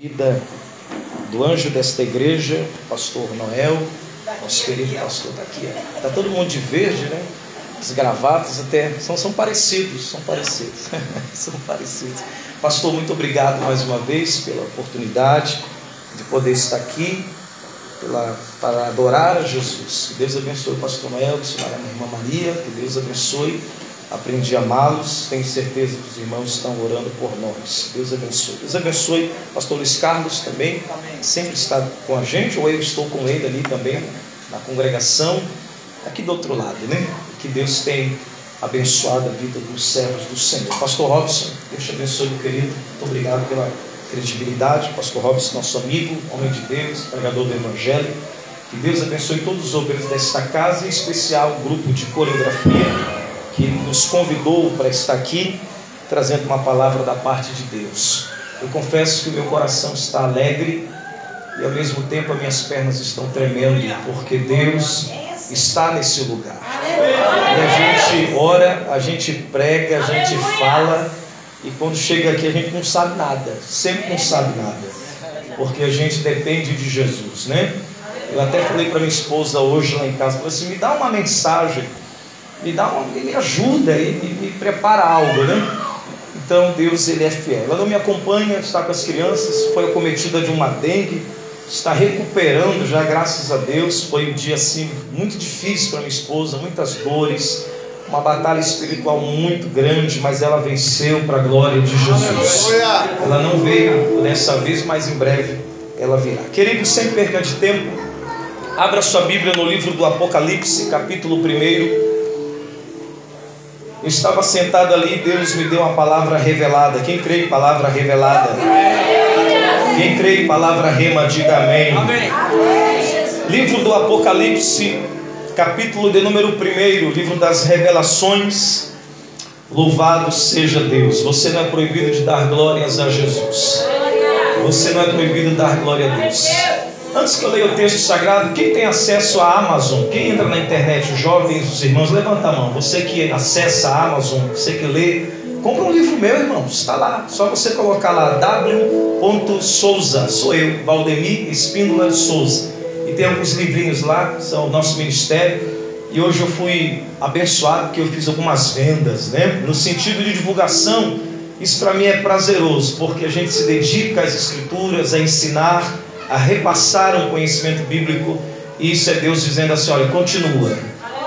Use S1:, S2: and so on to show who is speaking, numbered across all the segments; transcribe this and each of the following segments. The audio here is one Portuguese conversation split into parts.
S1: vida do anjo desta igreja, pastor Noel, nosso querido pastor está aqui. Está todo mundo de verde, né? As gravatas até são, são parecidos, são parecidos, são parecidos. Pastor, muito obrigado mais uma vez pela oportunidade de poder estar aqui pela, para adorar a Jesus. Que Deus abençoe o pastor Noel, que a irmã Maria, que Deus abençoe aprendi a amá-los, tenho certeza que os irmãos estão orando por nós. Deus abençoe. Deus abençoe pastor Luiz Carlos também, sempre está com a gente, ou eu estou com ele ali também na congregação, aqui do outro lado, né? Que Deus tem abençoado a vida dos servos do Senhor. Pastor Robson, Deus te abençoe, meu querido. Muito obrigado pela credibilidade. Pastor Robson, nosso amigo, homem de Deus, pregador do Evangelho. Que Deus abençoe todos os obreiros desta casa, em especial o grupo de coreografia que nos convidou para estar aqui, trazendo uma palavra da parte de Deus. Eu confesso que o meu coração está alegre e ao mesmo tempo as minhas pernas estão tremendo, porque Deus está nesse lugar. E a gente ora, a gente prega, a gente fala, e quando chega aqui a gente não sabe nada, sempre não sabe nada, porque a gente depende de Jesus, né? Eu até falei para minha esposa hoje lá em casa, falei assim, me dá uma mensagem me dá uma, me ajuda e me, me prepara algo, né? Então Deus ele é fiel. Ela não me acompanha, está com as crianças, foi acometida de uma dengue, está recuperando já, graças a Deus. Foi um dia assim muito difícil para minha esposa, muitas dores, uma batalha espiritual muito grande, mas ela venceu para a glória de Jesus. Ela não veio dessa vez, mas em breve ela virá. Querido, sem perca de tempo, abra sua Bíblia no livro do Apocalipse, capítulo 1. Eu estava sentado ali e Deus me deu uma palavra revelada. Quem crê em palavra revelada? Quem crê em palavra rema, diga amém. amém. Livro do Apocalipse, capítulo de número 1, livro das revelações. Louvado seja Deus. Você não é proibido de dar glórias a Jesus. Você não é proibido de dar glória a Deus. Antes que eu leia o texto sagrado, quem tem acesso à Amazon? Quem entra na internet, os jovens, os irmãos, levanta a mão. Você que acessa a Amazon, você que lê, compra um livro meu, irmão. Está lá. Só você colocar lá w. Souza. Sou eu, Valdemir Espíndola Souza. E tem alguns livrinhos lá, são o nosso ministério. E hoje eu fui abençoado porque eu fiz algumas vendas, né? No sentido de divulgação, isso para mim é prazeroso, porque a gente se dedica às escrituras, a ensinar a repassar um conhecimento bíblico. E isso é Deus dizendo assim: olha, continua,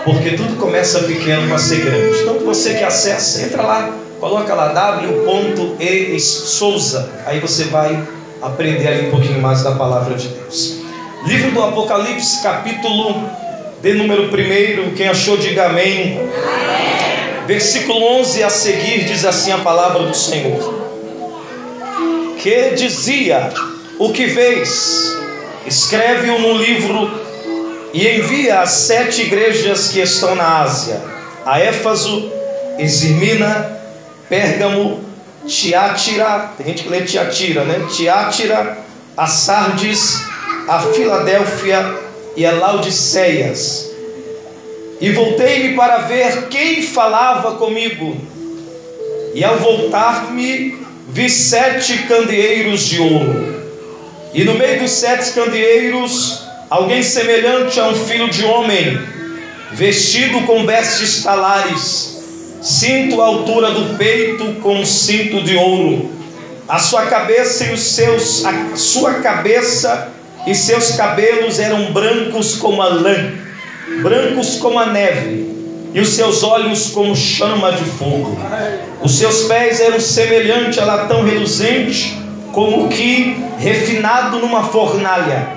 S1: porque tudo começa pequeno para ser grande. Então, você que acessa, entra lá, coloca lá w.e Souza, aí você vai aprender ali um pouquinho mais da palavra de Deus. Livro do Apocalipse, capítulo de número 1, quem achou, diga amém. amém. Versículo 11 a seguir diz assim a palavra do Senhor: Que dizia o que vês, escreve-o no livro e envia às sete igrejas que estão na Ásia: a Éfaso, Esmirna, Pérgamo, Tiátira, tem gente que lê Tiatira, né? Tiátira, a Sardes, a Filadélfia e a Laodiceias. E voltei-me para ver quem falava comigo. E ao voltar-me, vi sete candeeiros de ouro e no meio dos sete candeeiros, alguém semelhante a um filho de homem, vestido com vestes talares, cinto à altura do peito com um cinto de ouro. A sua cabeça e os seus a sua cabeça e seus cabelos eram brancos como a lã, brancos como a neve, e os seus olhos como chama de fogo. Os seus pés eram semelhantes a latão reluzente como que refinado numa fornalha,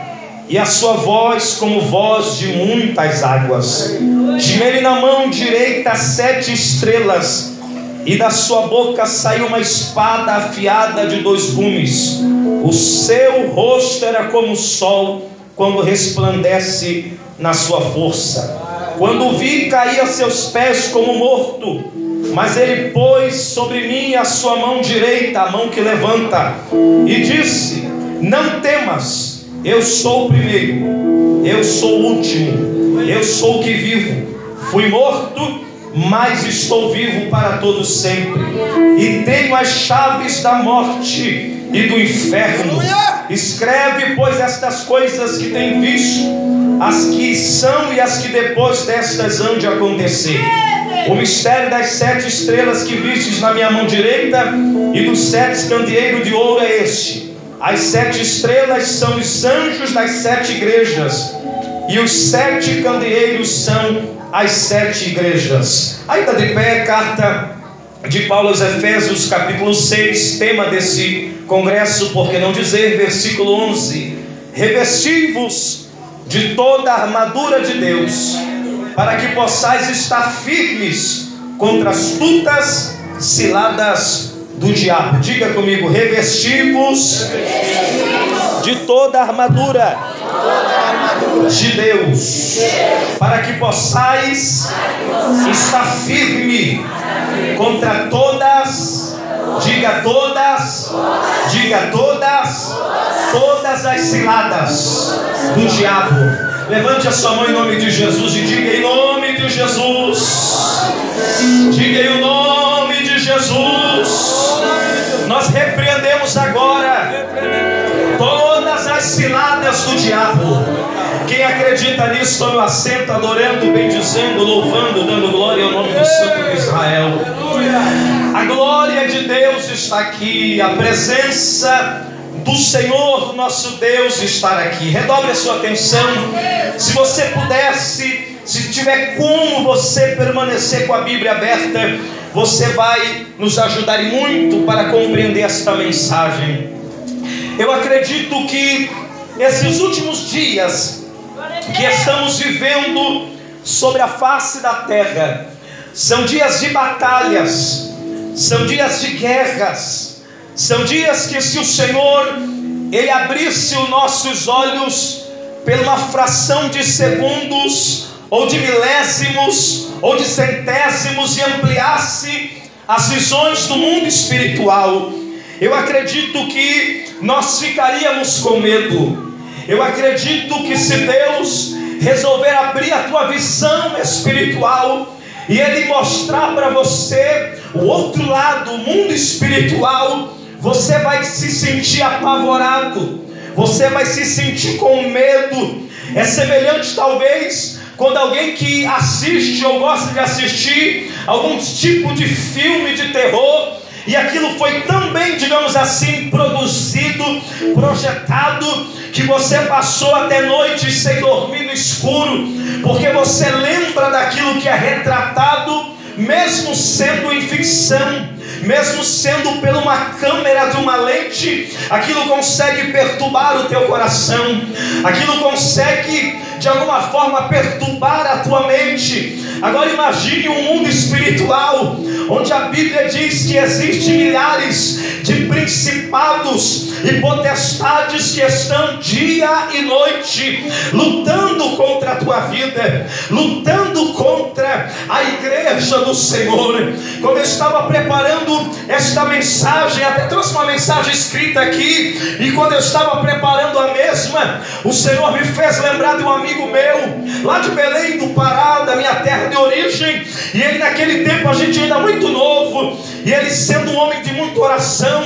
S1: e a sua voz como voz de muitas águas. Tinha ele na mão direita sete estrelas, e da sua boca saiu uma espada afiada de dois gumes. O seu rosto era como o sol quando resplandece na sua força. Quando vi, caí a seus pés como morto mas ele pôs sobre mim a sua mão direita, a mão que levanta, e disse: Não temas, eu sou o primeiro, eu sou o último, eu sou o que vivo. Fui morto, mas estou vivo para todo sempre, e tenho as chaves da morte e do inferno. Escreve, pois, estas coisas que tem visto, as que são e as que depois destas hão de acontecer. O mistério das sete estrelas que vistes na minha mão direita e dos sete candeeiros de ouro é este. As sete estrelas são os anjos das sete igrejas, e os sete candeeiros são as sete igrejas. Ainda de pé, carta de Paulo aos Efésios, capítulo 6, tema desse congresso, por que não dizer, versículo 11: Revesti-vos de toda a armadura de Deus, para que possais estar firmes contra as tutas ciladas do diabo. Diga comigo: revesti-vos de toda a armadura de Deus, para que possais estar firme contra todas, diga todas, diga todas, todas as ciladas do diabo. Levante a sua mão em nome de Jesus e diga em nome de Jesus. Diga em nome de Jesus. Nós repreendemos agora todas as ciladas do diabo. Quem acredita nisso, tome assento, adorando, bendizendo, louvando, dando glória ao nome do Santo de Israel. A glória de Deus está aqui, a presença do Senhor nosso Deus estar aqui. Redobre a sua atenção. Se você pudesse, se tiver como você permanecer com a Bíblia aberta, você vai nos ajudar muito para compreender esta mensagem. Eu acredito que esses últimos dias que estamos vivendo sobre a face da terra são dias de batalhas, são dias de guerras, são dias que se o Senhor ele abrisse os nossos olhos pela uma fração de segundos ou de milésimos ou de centésimos e ampliasse as visões do mundo espiritual, eu acredito que nós ficaríamos com medo. Eu acredito que se Deus resolver abrir a tua visão espiritual e Ele mostrar para você o outro lado, o mundo espiritual, você vai se sentir apavorado, você vai se sentir com medo. É semelhante, talvez, quando alguém que assiste ou gosta de assistir algum tipo de filme de terror e aquilo foi tão bem, digamos assim, produzido, projetado, que você passou até noite sem dormir no escuro, porque você lembra daquilo que é retratado, mesmo sendo em ficção mesmo sendo pela uma câmera de uma lente, aquilo consegue perturbar o teu coração, aquilo consegue de alguma forma perturbar a tua mente. Agora imagine um mundo espiritual, onde a Bíblia diz que existem milhares de principados e potestades que estão dia e noite lutando contra a tua vida, lutando contra a igreja do Senhor. Quando eu estava preparando esta mensagem, até trouxe uma mensagem escrita aqui, e quando eu estava preparando a mesma, o Senhor me fez lembrar de um amigo meu, lá de Belém do Pará, da minha terra de origem, e ele naquele tempo a gente ainda muito novo, e ele sendo um homem de muita oração,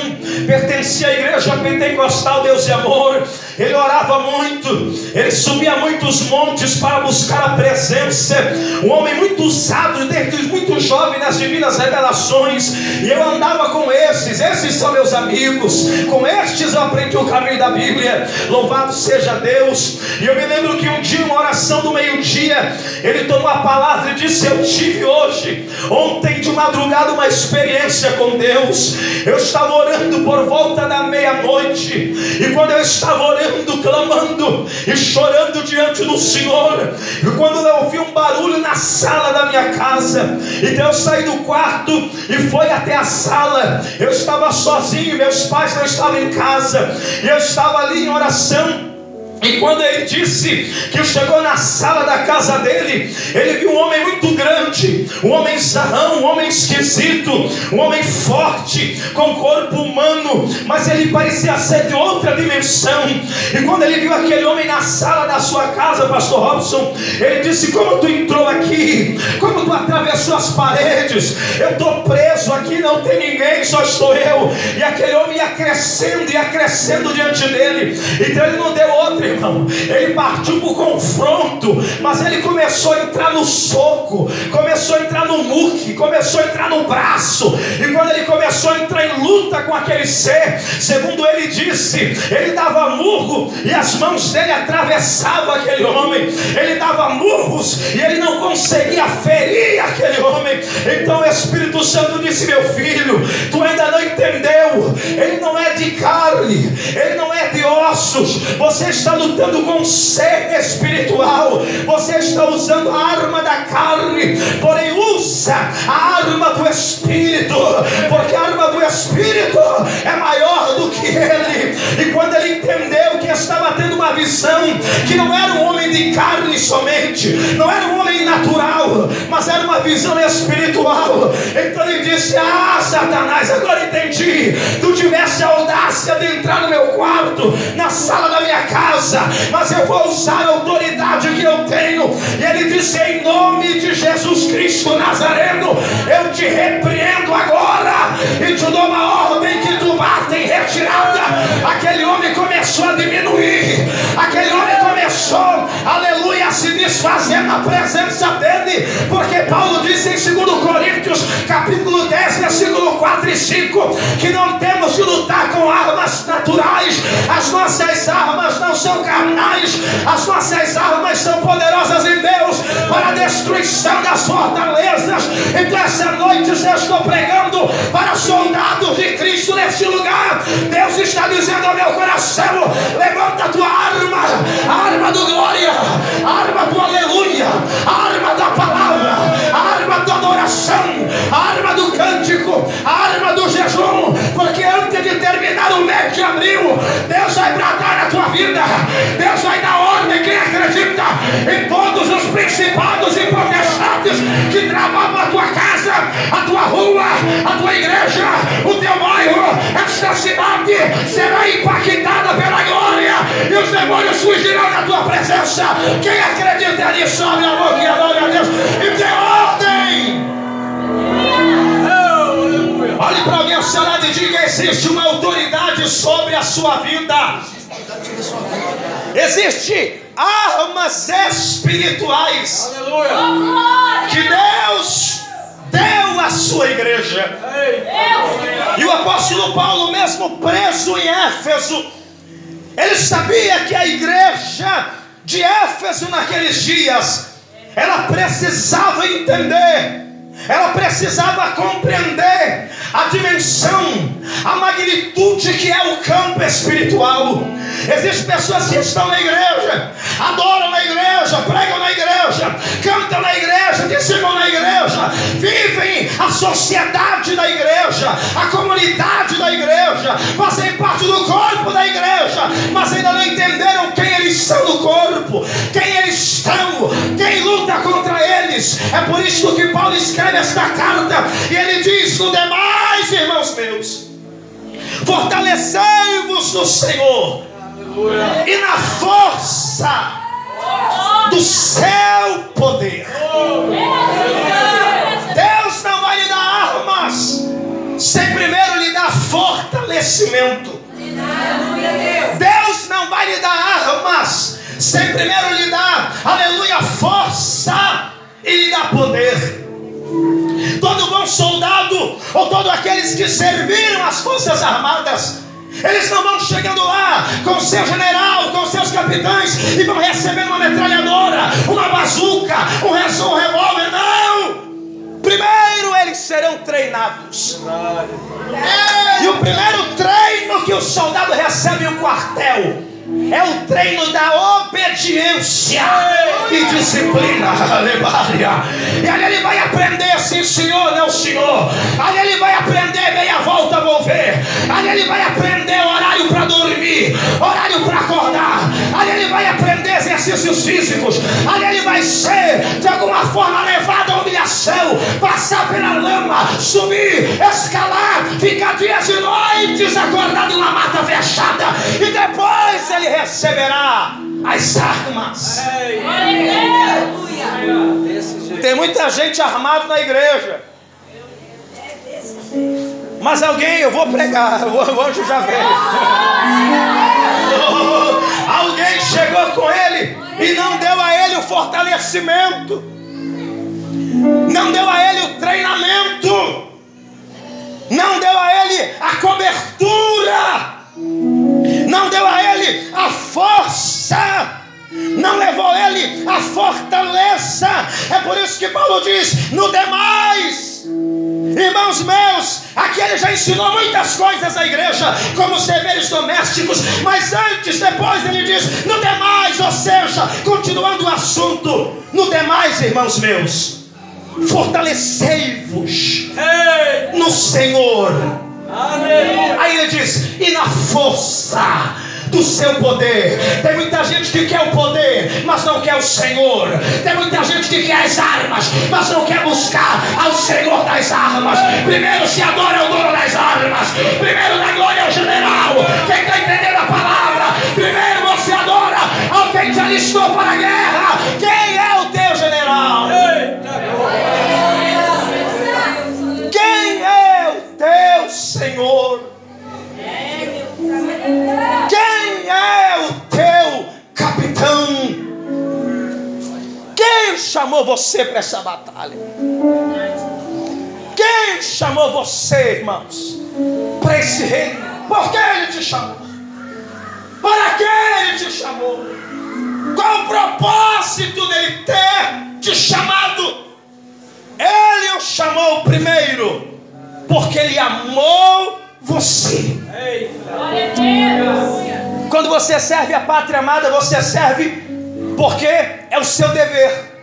S1: pertencia à igreja pentecostal Deus e Amor, ele orava muito, ele subia muitos montes para buscar a presença, um homem muito usado desde muito jovem nas divinas revelações, e eu andava com esses, esses são meus amigos, com estes eu aprendi o caminho da Bíblia, louvado seja Deus, e eu me lembro que um dia, uma oração do meio-dia, ele tomou a palavra e disse: Eu tive hoje, ontem de madrugada, uma experiência com Deus, eu estava orando por volta da meia-noite, e quando eu estava orando, clamando e chorando diante do Senhor, e quando eu ouvi um barulho na sala da minha casa, então eu saí do quarto e fui até a sala. Eu estava sozinho, meus pais não estavam em casa, e eu estava ali em oração. E quando ele disse que chegou na sala da casa dele, ele viu um homem muito grande, um homem sarrão, um homem esquisito, um homem forte, com corpo humano, mas ele parecia ser de outra dimensão. E quando ele viu aquele homem na sala da sua casa, Pastor Robson, ele disse: Como tu entrou aqui? Como tu atravessou as paredes? Eu estou preso aqui, não tem ninguém, só estou eu. E aquele homem ia crescendo, ia crescendo diante dele. Então ele não deu outra irmão. Ele partiu para o confronto, mas ele começou a entrar no soco, começou a entrar no muque, começou a entrar no braço. E quando ele começou a entrar em luta com aquele ser, segundo ele disse, ele dava murro e as mãos dele atravessavam aquele homem. Ele dava murros e ele não conseguia ferir aquele homem. Então o Espírito Santo disse: Meu filho, tu ainda não entendeu. Ele não é de carne, ele não é de ossos. Você está lutando com ser espiritual. Você está usando a arma da carne, porém usa a arma do Espírito, porque a arma do Espírito é maior do que ele. E quando ele entendeu que estava tendo uma visão, que não era um homem de carne somente, não era um homem natural, mas era uma visão espiritual. Então ele disse: Ah, Satanás, agora entendi. Tu tivesse a audácia de entrar no meu quarto, na sala da minha casa, mas eu vou usar a autoridade que eu tenho. E ele disse: Em nome de Jesus Cristo Nazareno, eu te repreendo agora e te dou uma ordem que tu bata em retirada. Aquele homem começou a diminuir, aquele homem aleluia, a se desfazer na presença dele, porque Paulo disse em 2 Coríntios, capítulo 10, versículo 4 e 5, que não temos que lutar com armas naturais, as nossas armas não são carnais, as nossas armas são poderosas em Deus para a destruição das fortalezas. Então, essa noite eu estou pregando para soldados de Cristo neste lugar. Deus está dizendo ao meu coração: levanta a tua arma, arma do glória, arma do aleluia, arma da palavra, arma da adoração, a arma do cântico, a arma do jejum, porque antes de terminar o mês de abril, Deus vai bradar na tua vida, Deus vai dar ordem. Quem acredita em todos os principados e potestades que travavam a tua casa, a tua rua, a tua igreja, o teu bairro, esta cidade será impactada pela glória e os demônios fugirão da tua presença. Quem acredita nisso, abre a boca e adore a Deus e dê ordem. Olhe para alguém ao seu lado e diga: existe uma autoridade sobre a sua vida. Existe armas espirituais que Deus deu à sua igreja. E o apóstolo Paulo, mesmo preso em Éfeso, ele sabia que a igreja de Éfeso naqueles dias, ela precisava entender ela precisava compreender a dimensão, a magnitude que é o campo espiritual. Existem pessoas que estão na igreja, adoram na igreja, pregam na igreja, cantam na igreja, dizimam na igreja, vivem a sociedade da igreja, a comunidade da igreja, fazem parte do corpo da igreja, mas ainda não entenderam quem eles são no corpo, quem eles estão, quem luta contra eles. É por isso que Paulo escreve esta carta e ele diz: No demais, irmãos meus, fortalecei-vos no Senhor e na força do seu poder. Deus não vai lhe dar armas sem primeiro lhe dar fortalecimento. Deus não vai lhe dar armas sem primeiro lhe dar, aleluia, força e lhe dar poder. Todo bom soldado, ou todos aqueles que serviram as forças armadas, eles não vão chegando lá com seu general, com seus capitães e vão recebendo uma metralhadora, uma bazuca, um, um revólver. Não! Primeiro eles serão treinados. E o primeiro treino que o soldado recebe em um quartel é o treino da obediência e disciplina. Aleluia. E ali ele vai aprender sim, senhor, não, senhor. Ali ele vai aprender meia volta, vou ver. Ali ele vai aprender horário para dormir, horário para acordar. Ali ele vai ser de alguma forma levado à humilhação, passar pela lama, subir, escalar, ficar dias e noites acordado em uma mata fechada, e depois ele receberá as armas. Tem muita gente armada na igreja. Mas alguém, eu vou pregar, o anjo já veio. alguém chegou com ele e não deu a ele o fortalecimento, não deu a ele o treinamento, não deu a ele a cobertura, não deu a ele a força. Não levou ele a fortaleza. É por isso que Paulo diz: no demais, irmãos meus, aqui ele já ensinou muitas coisas à igreja, como os deveres domésticos, mas antes, depois ele diz: no demais, ou seja, continuando o assunto, no demais, irmãos meus, fortalecei-vos no Senhor. Aí ele diz: e na força do seu poder. Tem muita gente que quer o poder, mas não quer o Senhor. Tem muita gente que quer as armas, mas não quer buscar ao Senhor das armas. Primeiro se adora o dono das armas. Primeiro da glória ao general. Quem está entendendo a palavra? Primeiro você adora alguém que alistou para a guerra. Quem é o teu general? Quem é o teu Senhor? Quem é o teu capitão? Quem chamou você para essa batalha? Quem chamou você, irmãos, para esse reino? Por que ele te chamou? Para que ele te chamou? Qual o propósito dele ter te chamado? Ele o chamou primeiro, porque ele amou você. Quando você serve a pátria amada, você serve porque é o seu dever.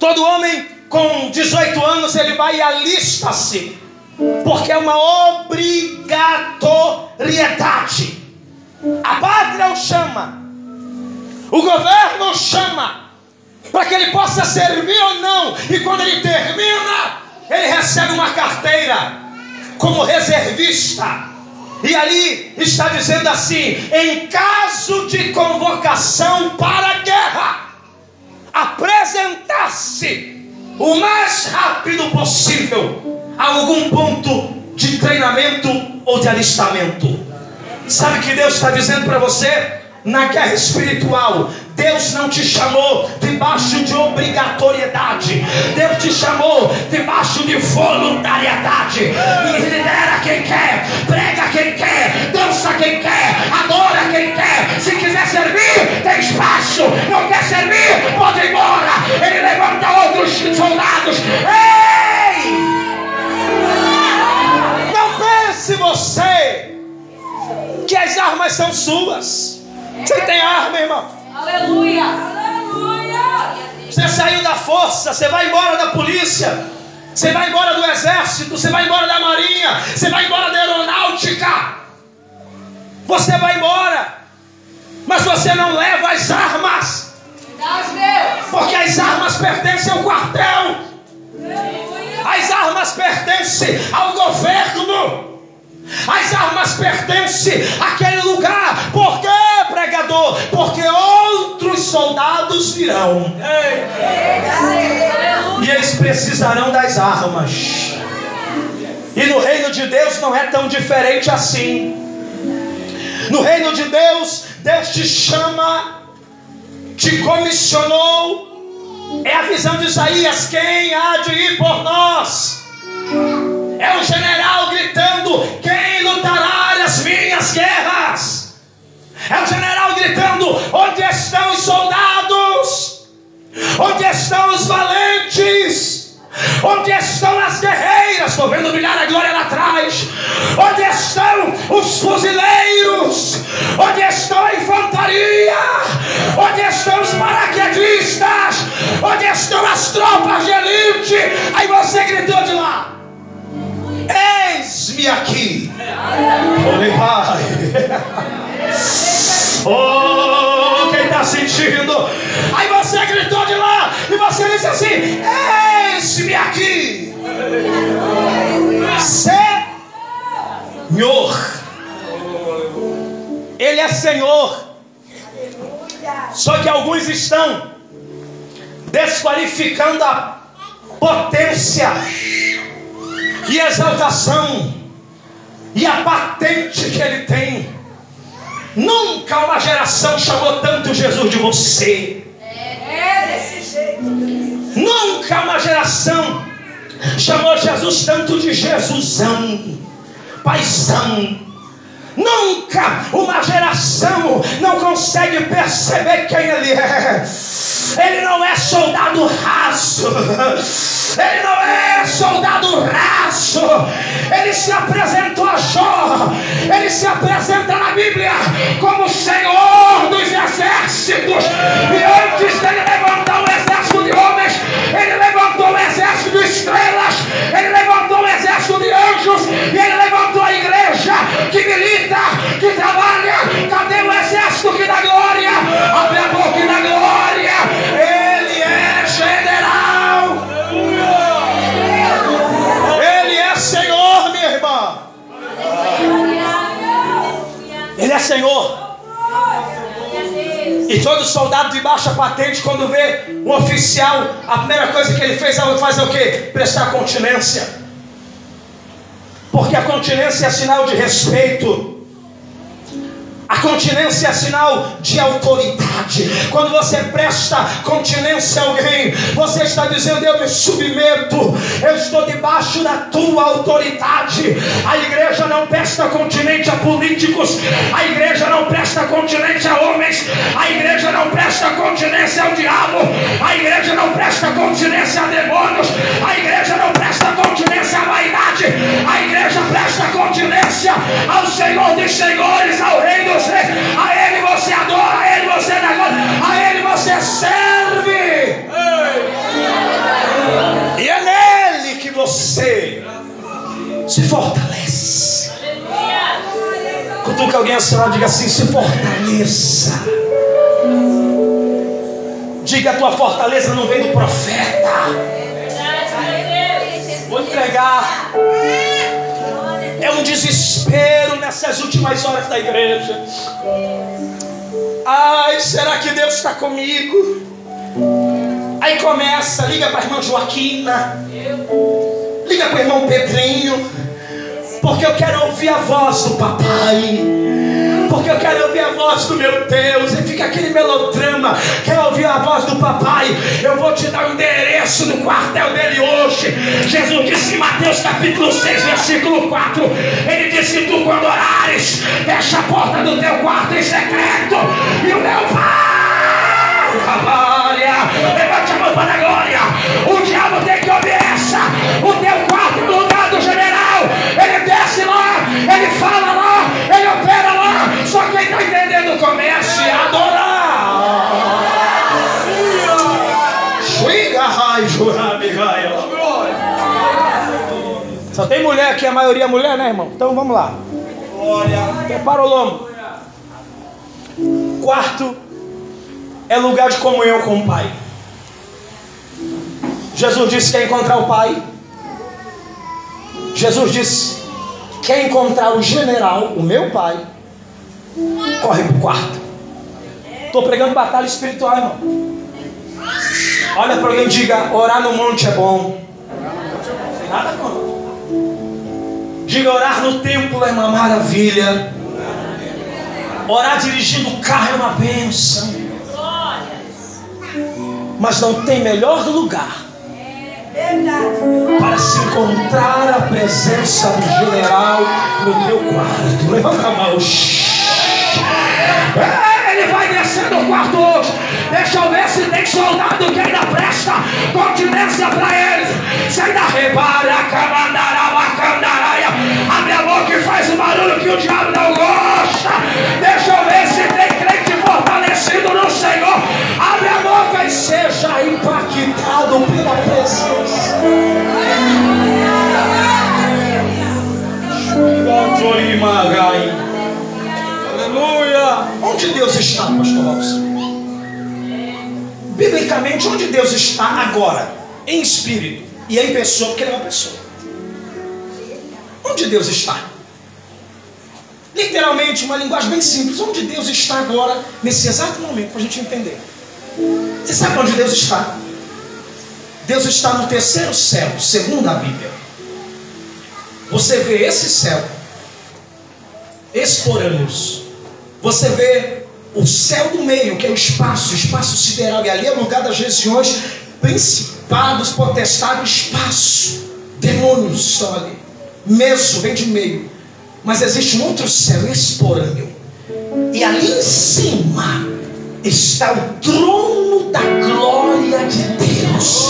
S1: Todo homem com 18 anos ele vai e alista-se, porque é uma obrigatoriedade. A pátria o chama, o governo o chama, para que ele possa servir ou não, e quando ele termina, ele recebe uma carteira como reservista. E ali está dizendo assim: em caso de convocação para a guerra, apresentar-se o mais rápido possível a algum ponto de treinamento ou de alistamento. Sabe o que Deus está dizendo para você? Na guerra espiritual, Deus não te chamou debaixo de obrigatoriedade. Deus te chamou debaixo de voluntariedade. Lidera quem quer, prega quem quer, dança quem quer, adora quem quer. Se quiser servir, tem espaço. Não quer servir, pode ir embora. Ele levanta outros soldados. Ei! Não pense você que as armas são suas. Você tem arma, irmão. Aleluia! Aleluia! Você saiu da força, você vai embora da polícia, você vai embora do exército, você vai embora da marinha, você vai embora da aeronáutica. Você vai embora, mas você não leva as armas. Porque as armas pertencem ao quartel. As armas pertencem ao governo. As armas pertencem àquele lugar. Por quê, pregador? Porque outros soldados virão. E eles precisarão das armas. E no reino de Deus não é tão diferente assim. No reino de Deus, Deus te chama, te comissionou. É a visão de Isaías: quem há de ir por nós? É o general gritando: Quem lutará as minhas guerras? É o general gritando: Onde estão os soldados? Onde estão os valentes? Onde estão as guerreiras? Estou vendo brilhar a glória lá atrás. Onde estão os fuzileiros? Onde estão a infantaria? Onde estão os paraquedistas? Onde estão as tropas de elite? Aí você gritou de lá. Eis-me aqui. Oh, quem está está sentindo. Aí você gritou de lá e você disse assim: Eis-me aqui. Senhor. Ele é Senhor. Só que alguns estão desqualificando a potência e exaltação e a patente que ele tem. Nunca uma geração chamou tanto Jesus de você. É desse jeito. Nunca uma geração chamou Jesus tanto de Jesusão, paisão, Nunca uma geração não consegue perceber quem ele é. Ele não é soldado raso. Ele não é soldado raso. Ele se apresentou a Jó. Ele se apresenta na Bíblia como Senhor dos exércitos. E antes dele levantar um exército de homens, ele levantou um exército de estrelas. Ele levantou um exército de anjos. E ele levantou a igreja que milita que trabalha. Cadê o exército que dá glória? Abre a boca e dá glória. Senhor. E todo soldado de baixa patente, quando vê um oficial, a primeira coisa que ele fez é fazer o quê? Prestar continência. Porque a continência é sinal de respeito. A continência é sinal de autoridade. Quando você presta continência a alguém, você está dizendo: Eu me submeto, eu estou debaixo da tua autoridade. A igreja não presta continente a políticos, a igreja não presta continente a homens, a igreja não presta continência ao diabo, a igreja não presta continência a demônios, a igreja não presta continência à vaidade, a igreja presta continência ao Senhor dos Senhores, ao Rei dos Reis. A Ele você adora, a Ele você dá glória, a Ele você serve. E é nele que você se fortalece. Cutuca alguém lá, diga assim: se fortaleça. Diga a tua fortaleza não vem do profeta. Vou entregar. É um desespero nessas últimas horas da igreja. Ai, será que Deus está comigo? Aí começa, liga para a irmã Joaquina, liga para o irmão Pedrinho, porque eu quero ouvir a voz do papai porque eu quero ouvir a voz do meu Deus. E fica aquele melodrama. Quero ouvir a voz do papai. Eu vou te dar o endereço do quartel dele hoje. Jesus disse em Mateus capítulo 6, versículo 4. Ele disse: Tu quando orares, fecha a porta do teu quarto em secreto. E o meu pai. Glória, levante a mão para a glória. O diabo tem que essa. O teu quarto é o lugar do general. Ele desce lá, ele fala lá. Só quem está entendendo comece a adorar. Só tem mulher aqui, a maioria é mulher, né, irmão? Então vamos lá. Prepara o lombo. Quarto é lugar de comunhão com o Pai. Jesus disse que quer encontrar o Pai. Jesus disse: quer encontrar o general, o meu Pai, corre para o quarto. Estou pregando batalha espiritual, irmão. Olha para alguém e diga: orar no monte é bom. Nada contra. Diga: orar no templo é uma maravilha. Orar dirigindo o carro é uma bênção. Mas não tem melhor lugar para se encontrar a presença do general no teu quarto. Levanta a mão. Ele vai descer no quarto hoje. Deixa eu ver se tem soldado que ainda presta continência para eles. Se ainda repara, camandaraia, abre a boca e faz o barulho que o diabo não gosta. Deixa eu ver se tem crente fortalecido no Senhor. Abre a boca e seja impactado pela presença. Aleluia. Onde Deus está, pastor Robson? biblicamente, onde Deus está agora? Em espírito e em pessoa, porque Ele é uma pessoa. Onde Deus está? Literalmente, uma linguagem bem simples. Onde Deus está agora, nesse exato momento, para a gente entender. Você sabe onde Deus está? Deus está no terceiro céu, segundo a Bíblia. Você vê esse céu, esporâneos. Você vê o céu do meio, que é o espaço, o espaço sideral, e ali é o lugar das regiões, principados, potestades, espaço. Demônios estão ali. Meso vem de meio. Mas existe um outro céu esporâneo. E ali em cima está o trono da glória de Deus.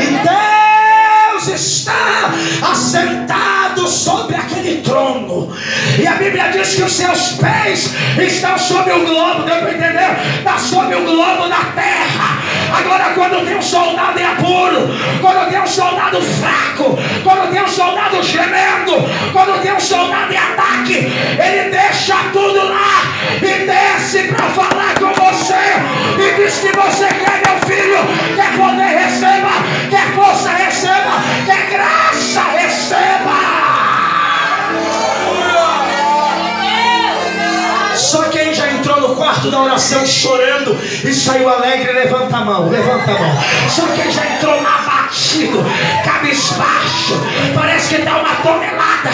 S1: E Deus está assentado sobre aquele trono. E a Bíblia diz que os seus pés estão sobre o globo, deu para entender? Está sobre o globo da terra. Agora, quando tem um soldado em apuro, quando tem um soldado fraco, quando tem um soldado gemendo, quando tem um soldado em ataque, ele deixa tudo lá e desce para falar com você. E diz que você quer, meu filho, quer poder receba, quer força receba, quer graça receba. Só quem já entrou no quarto da oração chorando e saiu alegre, levanta a mão, levanta a mão. Só quem já entrou abatido, cabisbaixo, parece que dá uma tonelada.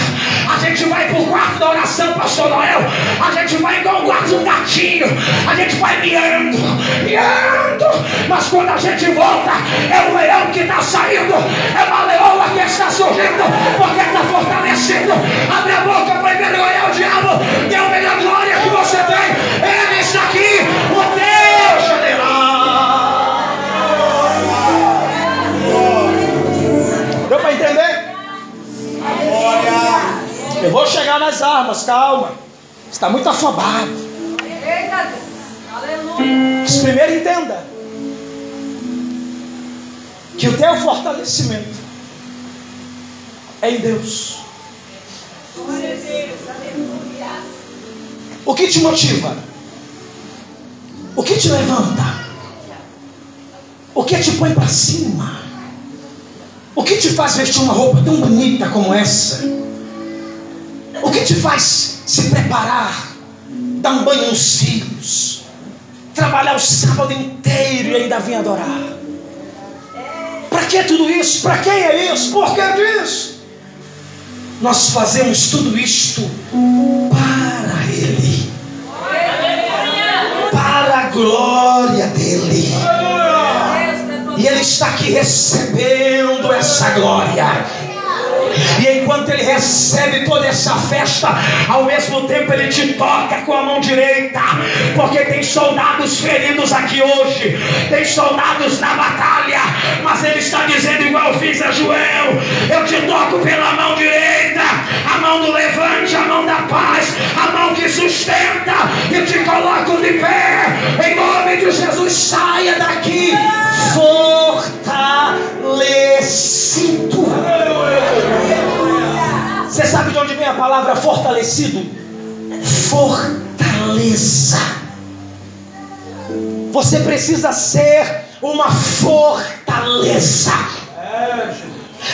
S1: A gente vai pro quarto da oração, pastor Noel. A gente vai igual um gatinho. A gente vai miando, miando. Mas quando a gente volta, é o leão que está saindo, é uma leoa que está surgindo, porque está fortalecido. Abre a boca para envergonhar o diabo. A melhor glória que você tem. Ele está aqui, o Deus Entender? Eu vou chegar nas armas, calma. Está muito afobado. Mas primeiro entenda que o teu fortalecimento é em Deus. O que te motiva? O que te levanta? O que te põe para cima? O que te faz vestir uma roupa tão bonita como essa? O que te faz se preparar, dar um banho nos filhos, trabalhar o sábado inteiro e ainda vir adorar? Para que tudo isso? Para quem é isso? Por que disso? Nós fazemos tudo isto para Ele, para a glória está aqui recebendo essa glória. E enquanto ele recebe toda essa festa, ao mesmo tempo ele te toca com a mão direita, porque tem soldados feridos aqui hoje, tem soldados na batalha, mas ele está dizendo, igual fiz a Joel: Eu te toco pela mão direita, a mão do levante, a mão da paz, a mão que sustenta, e te coloco de pé, em nome de Jesus, saia daqui fortalecido. Você sabe de onde vem a palavra fortalecido? Fortaleza. Você precisa ser uma fortaleza.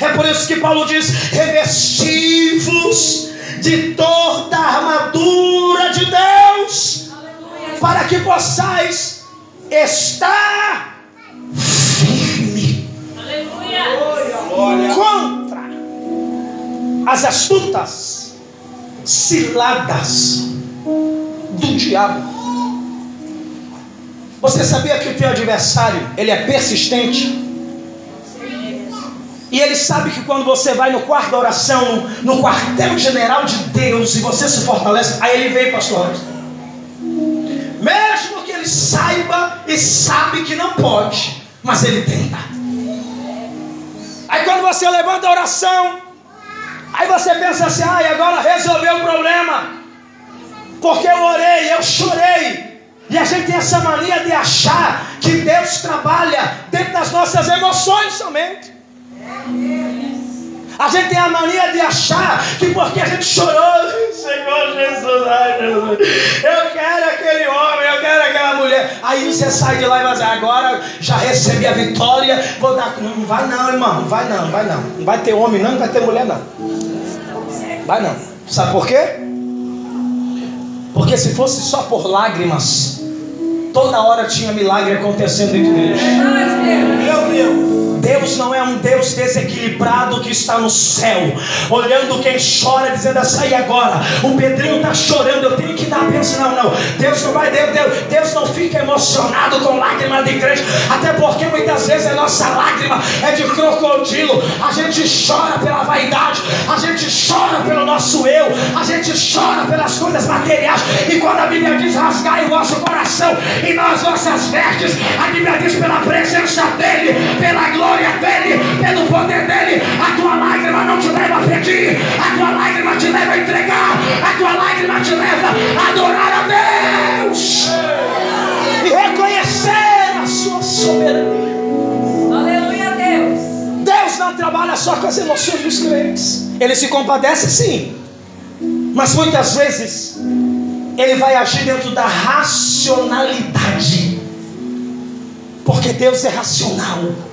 S1: É por isso que Paulo diz: revestivos de toda a armadura de Deus, para que possais estar firme contra as astutas ciladas do diabo. Você sabia que o teu adversário ele é persistente? E ele sabe que quando você vai no quarto da oração, no, no quartel general de Deus, e você se fortalece, aí ele vem, pastor. Mesmo que ele saiba e sabe que não pode, mas ele tenta. Aí quando você levanta a oração, aí você pensa assim, ai, ah, agora resolveu o problema. Porque eu orei, eu chorei. E a gente tem essa mania de achar que Deus trabalha dentro das nossas emoções somente. A gente tem a mania de achar que porque a gente chorou, Senhor Jesus, ai Jesus, eu quero aquele homem, eu quero aquela mulher. Aí você sai de lá e vai dizer, agora já recebi a vitória, vou dar. Não, não vai não, irmão, não vai não, vai não. Não vai ter homem não, não vai ter mulher não. Vai não. Sabe por quê? Porque se fosse só por lágrimas, toda hora tinha milagre acontecendo da igreja. Meu Deus. Deus não é um Deus desequilibrado que está no céu, olhando quem chora, dizendo assim, agora? O Pedrinho está chorando, eu tenho que dar bênção. Não, não. Deus não vai, Deus, Deus, Deus não fica emocionado com lágrima de crente, até porque muitas vezes a nossa lágrima é de crocodilo. A gente chora pela vaidade, a gente chora pelo nosso eu, a gente chora pelas coisas materiais. E quando a Bíblia diz rasgar o vosso coração e nós vossas vestes, a Bíblia diz pela presença dEle, pela glória glória dele, pelo poder dele. A tua lágrima não te leva a pedir, a tua lágrima te leva a entregar, a tua lágrima te leva a adorar a Deus e reconhecer a sua soberania.
S2: Aleluia, Deus.
S1: Deus não trabalha só com as emoções dos crentes, ele se compadece sim, mas muitas vezes ele vai agir dentro da racionalidade. Porque Deus é racional.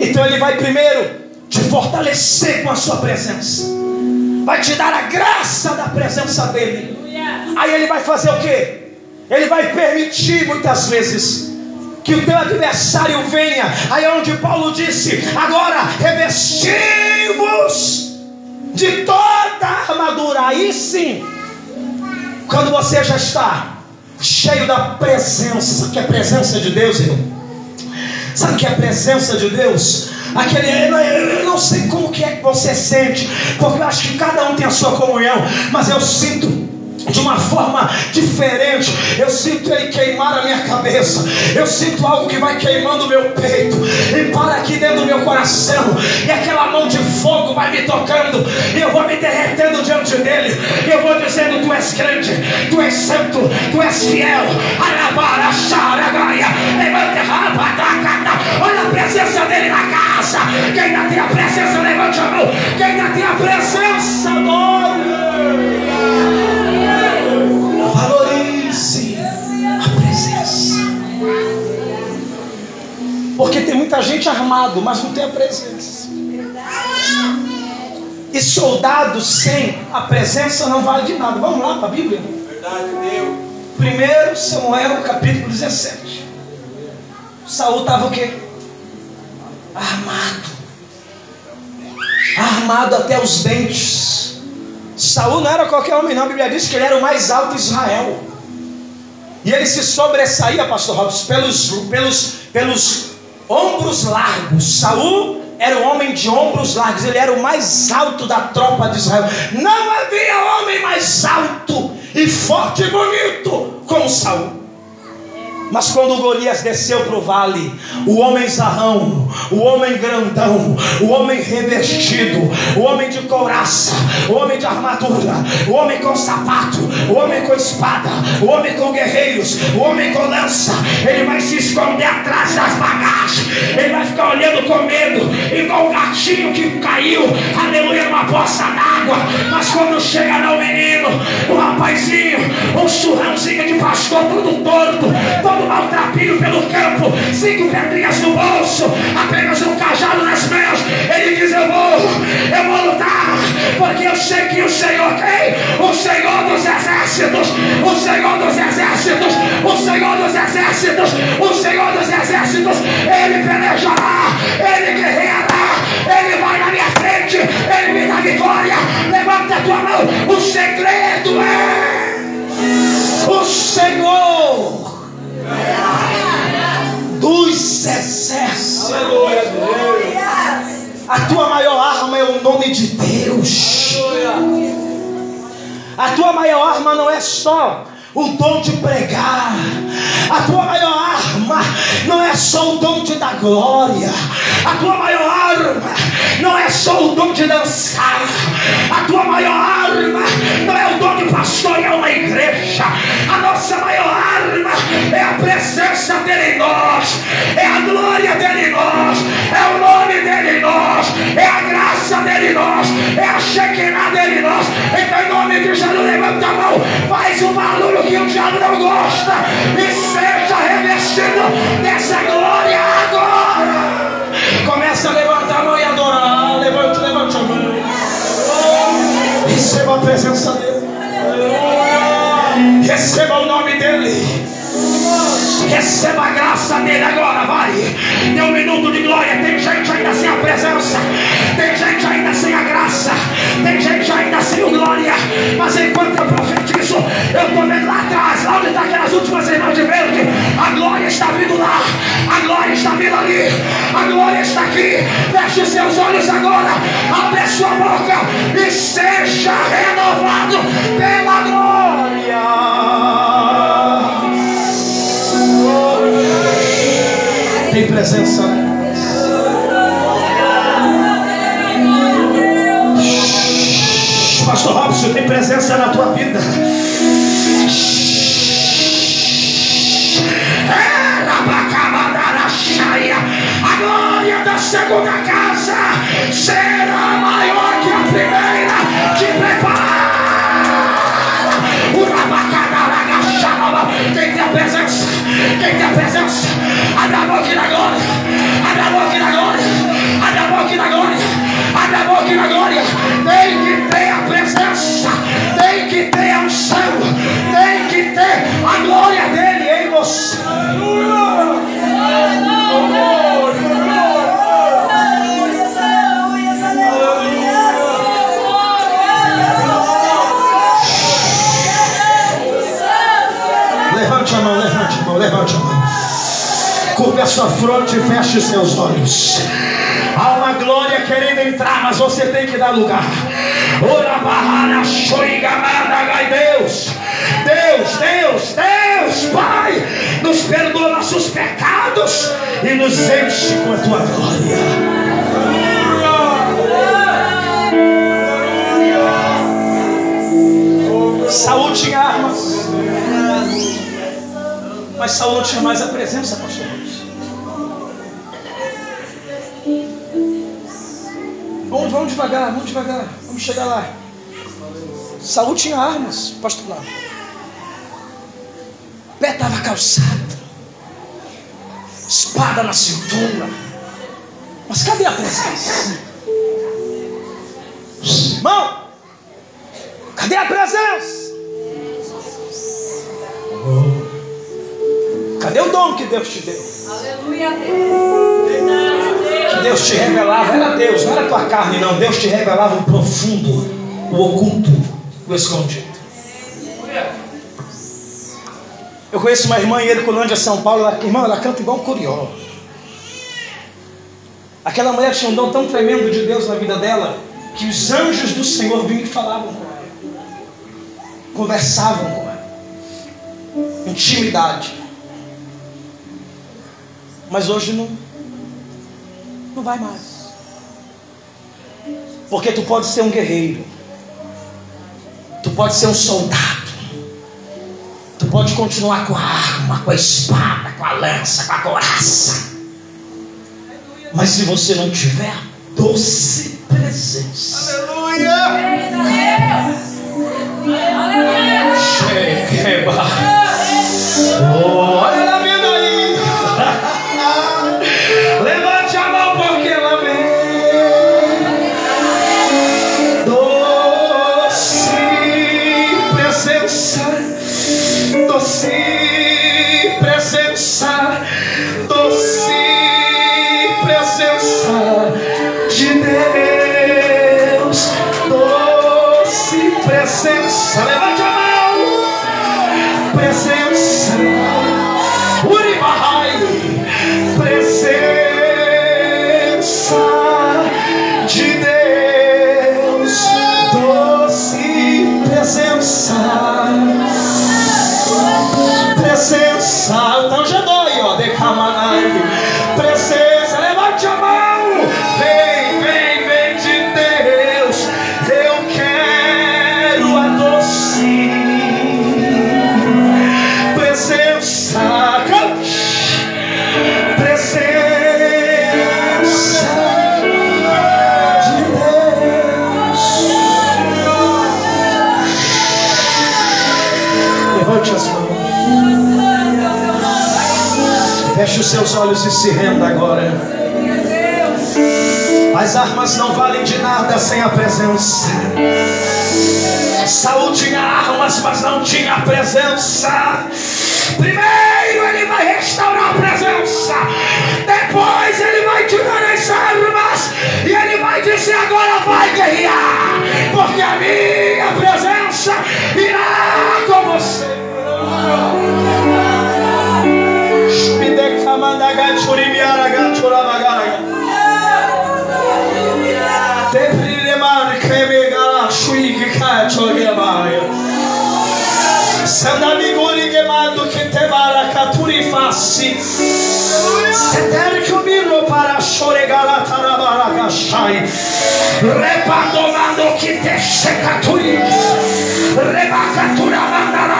S1: Então Ele vai primeiro te fortalecer com a sua presença, vai te dar a graça da presença dEle. Aí Ele vai fazer o que? Ele vai permitir muitas vezes que o teu adversário venha. Aí é onde Paulo disse: agora revestimos de toda a armadura. Aí sim, quando você já está cheio da presença, que é a presença de Deus, irmão. Sabe que é a presença de Deus? Aquele, eu não sei como que é que você sente, porque eu acho que cada um tem a sua comunhão, mas eu sinto de uma forma diferente. Eu sinto ele queimar a minha cabeça. Eu sinto algo que vai queimando o meu peito e para aqui dentro do meu coração. E aquela mão de fogo vai me tocando e eu vou me derretendo diante dele. E eu vou dizendo: Tu és grande, Tu és santo, Tu és fiel. Levante a Olha a presença dele na casa. Quem ainda tem a presença, levante a mão. Quem ainda tem a presença, adore. Valorize a presença. Porque tem muita gente armado, mas não tem a presença. E soldado sem a presença não vale de nada. Vamos lá para a Bíblia? Verdade, Deus. 1 Samuel capítulo 17. Saul estava o quê? Armado. Armado até os dentes Saul não era qualquer homem, não. A Bíblia diz que ele era o mais alto de Israel. E ele se sobressaía, pastor Robson, pelos, pelos, pelos ombros largos. Saul era um homem de ombros largos, ele era o mais alto da tropa de Israel. Não havia homem mais alto e forte e bonito como Saul. Mas quando Golias desceu para o vale, o homem zarrão, o homem grandão, o homem revestido, o homem de couraça, o homem de armadura, o homem com sapato, o homem com espada, o homem com guerreiros, o homem com lança, ele vai se esconder atrás das bagagens, ele vai ficar olhando com medo, igual um gatinho que caiu, aleluia, numa poça d'água. Mas quando chega lá o menino, o rapazinho, um churrãozinho de pastor, todo torto, todo maltrapilho pelo campo, cinco pedrinhas no bolso, apenas um cajado nas mãos. Ele diz: Eu vou, eu vou lutar, porque eu sei que o Senhor quem? O Senhor dos exércitos, o Senhor dos exércitos, o Senhor dos exércitos, o Senhor dos exércitos, ele pelejará, ele guerreará, ele vai na minha frente, ele me dá vitória. Levanta a tua mão, o segredo é o Senhor dos exércitos. A tua maior arma é o nome de Deus. A tua maior arma não é só o dom de pregar. A tua maior arma não é só o dom de dar glória. A tua maior arma não é só o dom de dançar. A tua maior arma não é o dom de pastorear uma igreja. A nossa maior arma é a presença dele em nós, é a glória dele em nós, é o nome dele em nós, é a graça dele em nós, é a Shekinah dele em nós. Então, em nome de Jesus, levanta a mão, faz um barulho que o diabo não gosta e seja enchido dessa glória agora. Começa a levantar a mão e adorar. Levante, levante a mão. Receba a presença dele. Receba o nome dele. Receba a graça dele agora, vai. Dê um minuto de glória. Tem gente ainda sem a presença. Tem gente ainda sem a graça. Tem gente ainda sem o glória. Mas enquanto eu profetizo, eu estou vendo lá atrás, lá onde está aquelas últimas irmãs de verde. A glória está vindo lá. A glória está vindo ali. A glória está aqui. Feche os seus olhos agora. Abre a sua boca e seja renovado pela glória. Tem presença. Pastor Robson, tem presença na tua vida. A glória da segunda casa será maior que a primeira. Te prepara. Quem tem a presença? Quem tem a presença? Abre a a sua fronte e feche os seus olhos. Há uma glória querendo entrar, mas você tem que dar lugar. Ora barrana, gai Deus, Deus, Deus, Deus, Pai, nos perdoa nossos pecados e nos enche com a tua glória. Saúde tinha armas. Mas não tinha mais a presença, devagar, vamos devagar, vamos chegar lá. Saul tinha armas, pastor lá. Pé estava calçado, espada na cintura. Mas cadê a presença? Irmão, cadê a presença? Cadê o dom que Deus te deu? Aleluia, Deus. Te revelava, era Deus, não era tua carne, não. Deus te revelava o profundo, o oculto, o escondido. Eu conheço uma irmã em Herculândia, São Paulo. Ela, irmã, ela canta igual um curió. Aquela mulher tinha um dom tão tremendo de Deus na vida dela que os anjos do Senhor vinham e falavam com ela, conversavam com ela, intimidade. Mas hoje não, não vai mais. Porque tu pode ser um guerreiro. Tu pode ser um soldado. Tu pode continuar com a arma, com a espada, com a lança, com a coraça. Mas se você não tiver doce presença. Aleluia! Aleluia! Chega, olhos e se renda agora. As armas não valem de nada sem a presença. Saúl tinha armas, mas não tinha presença. Primeiro ele vai restaurar a presença, depois ele vai te dar as armas, e ele vai dizer: agora vai guerrear, porque a minha presença irá com você. Se una che mando che te baraka tu rifassi Se te ricubirlo para shore galata la baraka shai Repando mando che te shekaturi Rebaka tu la manda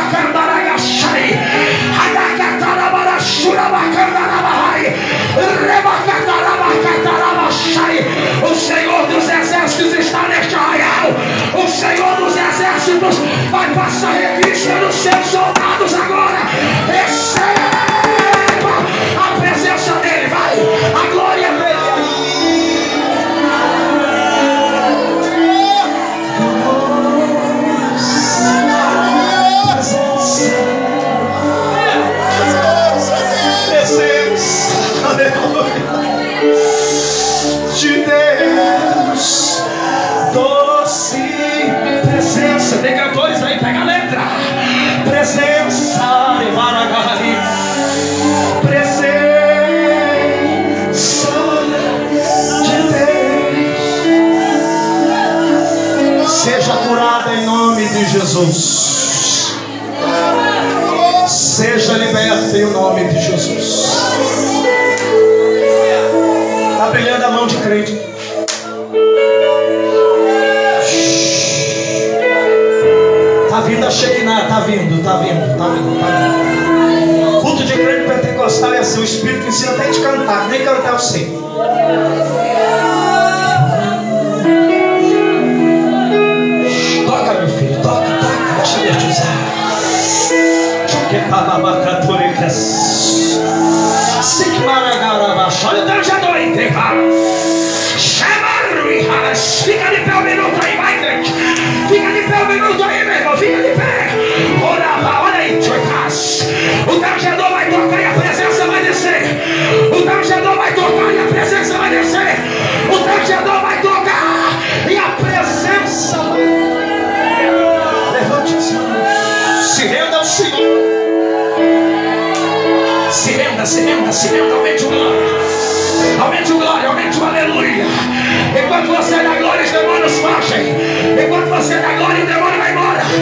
S1: vai passar revista nos seus soldados agora. Jesus. Seja liberta em nome de Jesus. Está brilhando a mão de crente. Está vindo a Shekinah, está vindo, está vindo, está vindo, está vindo. Culto de crente pentecostal é assim, o Espírito ensina até de cantar, nem cantar eu sei. Olha Se renda, aumente o glória. Aumente o glória, aumente o aleluia. Enquanto você dá glória, os demônios fogem. Enquanto você dá glória, o demônio vai embora. Se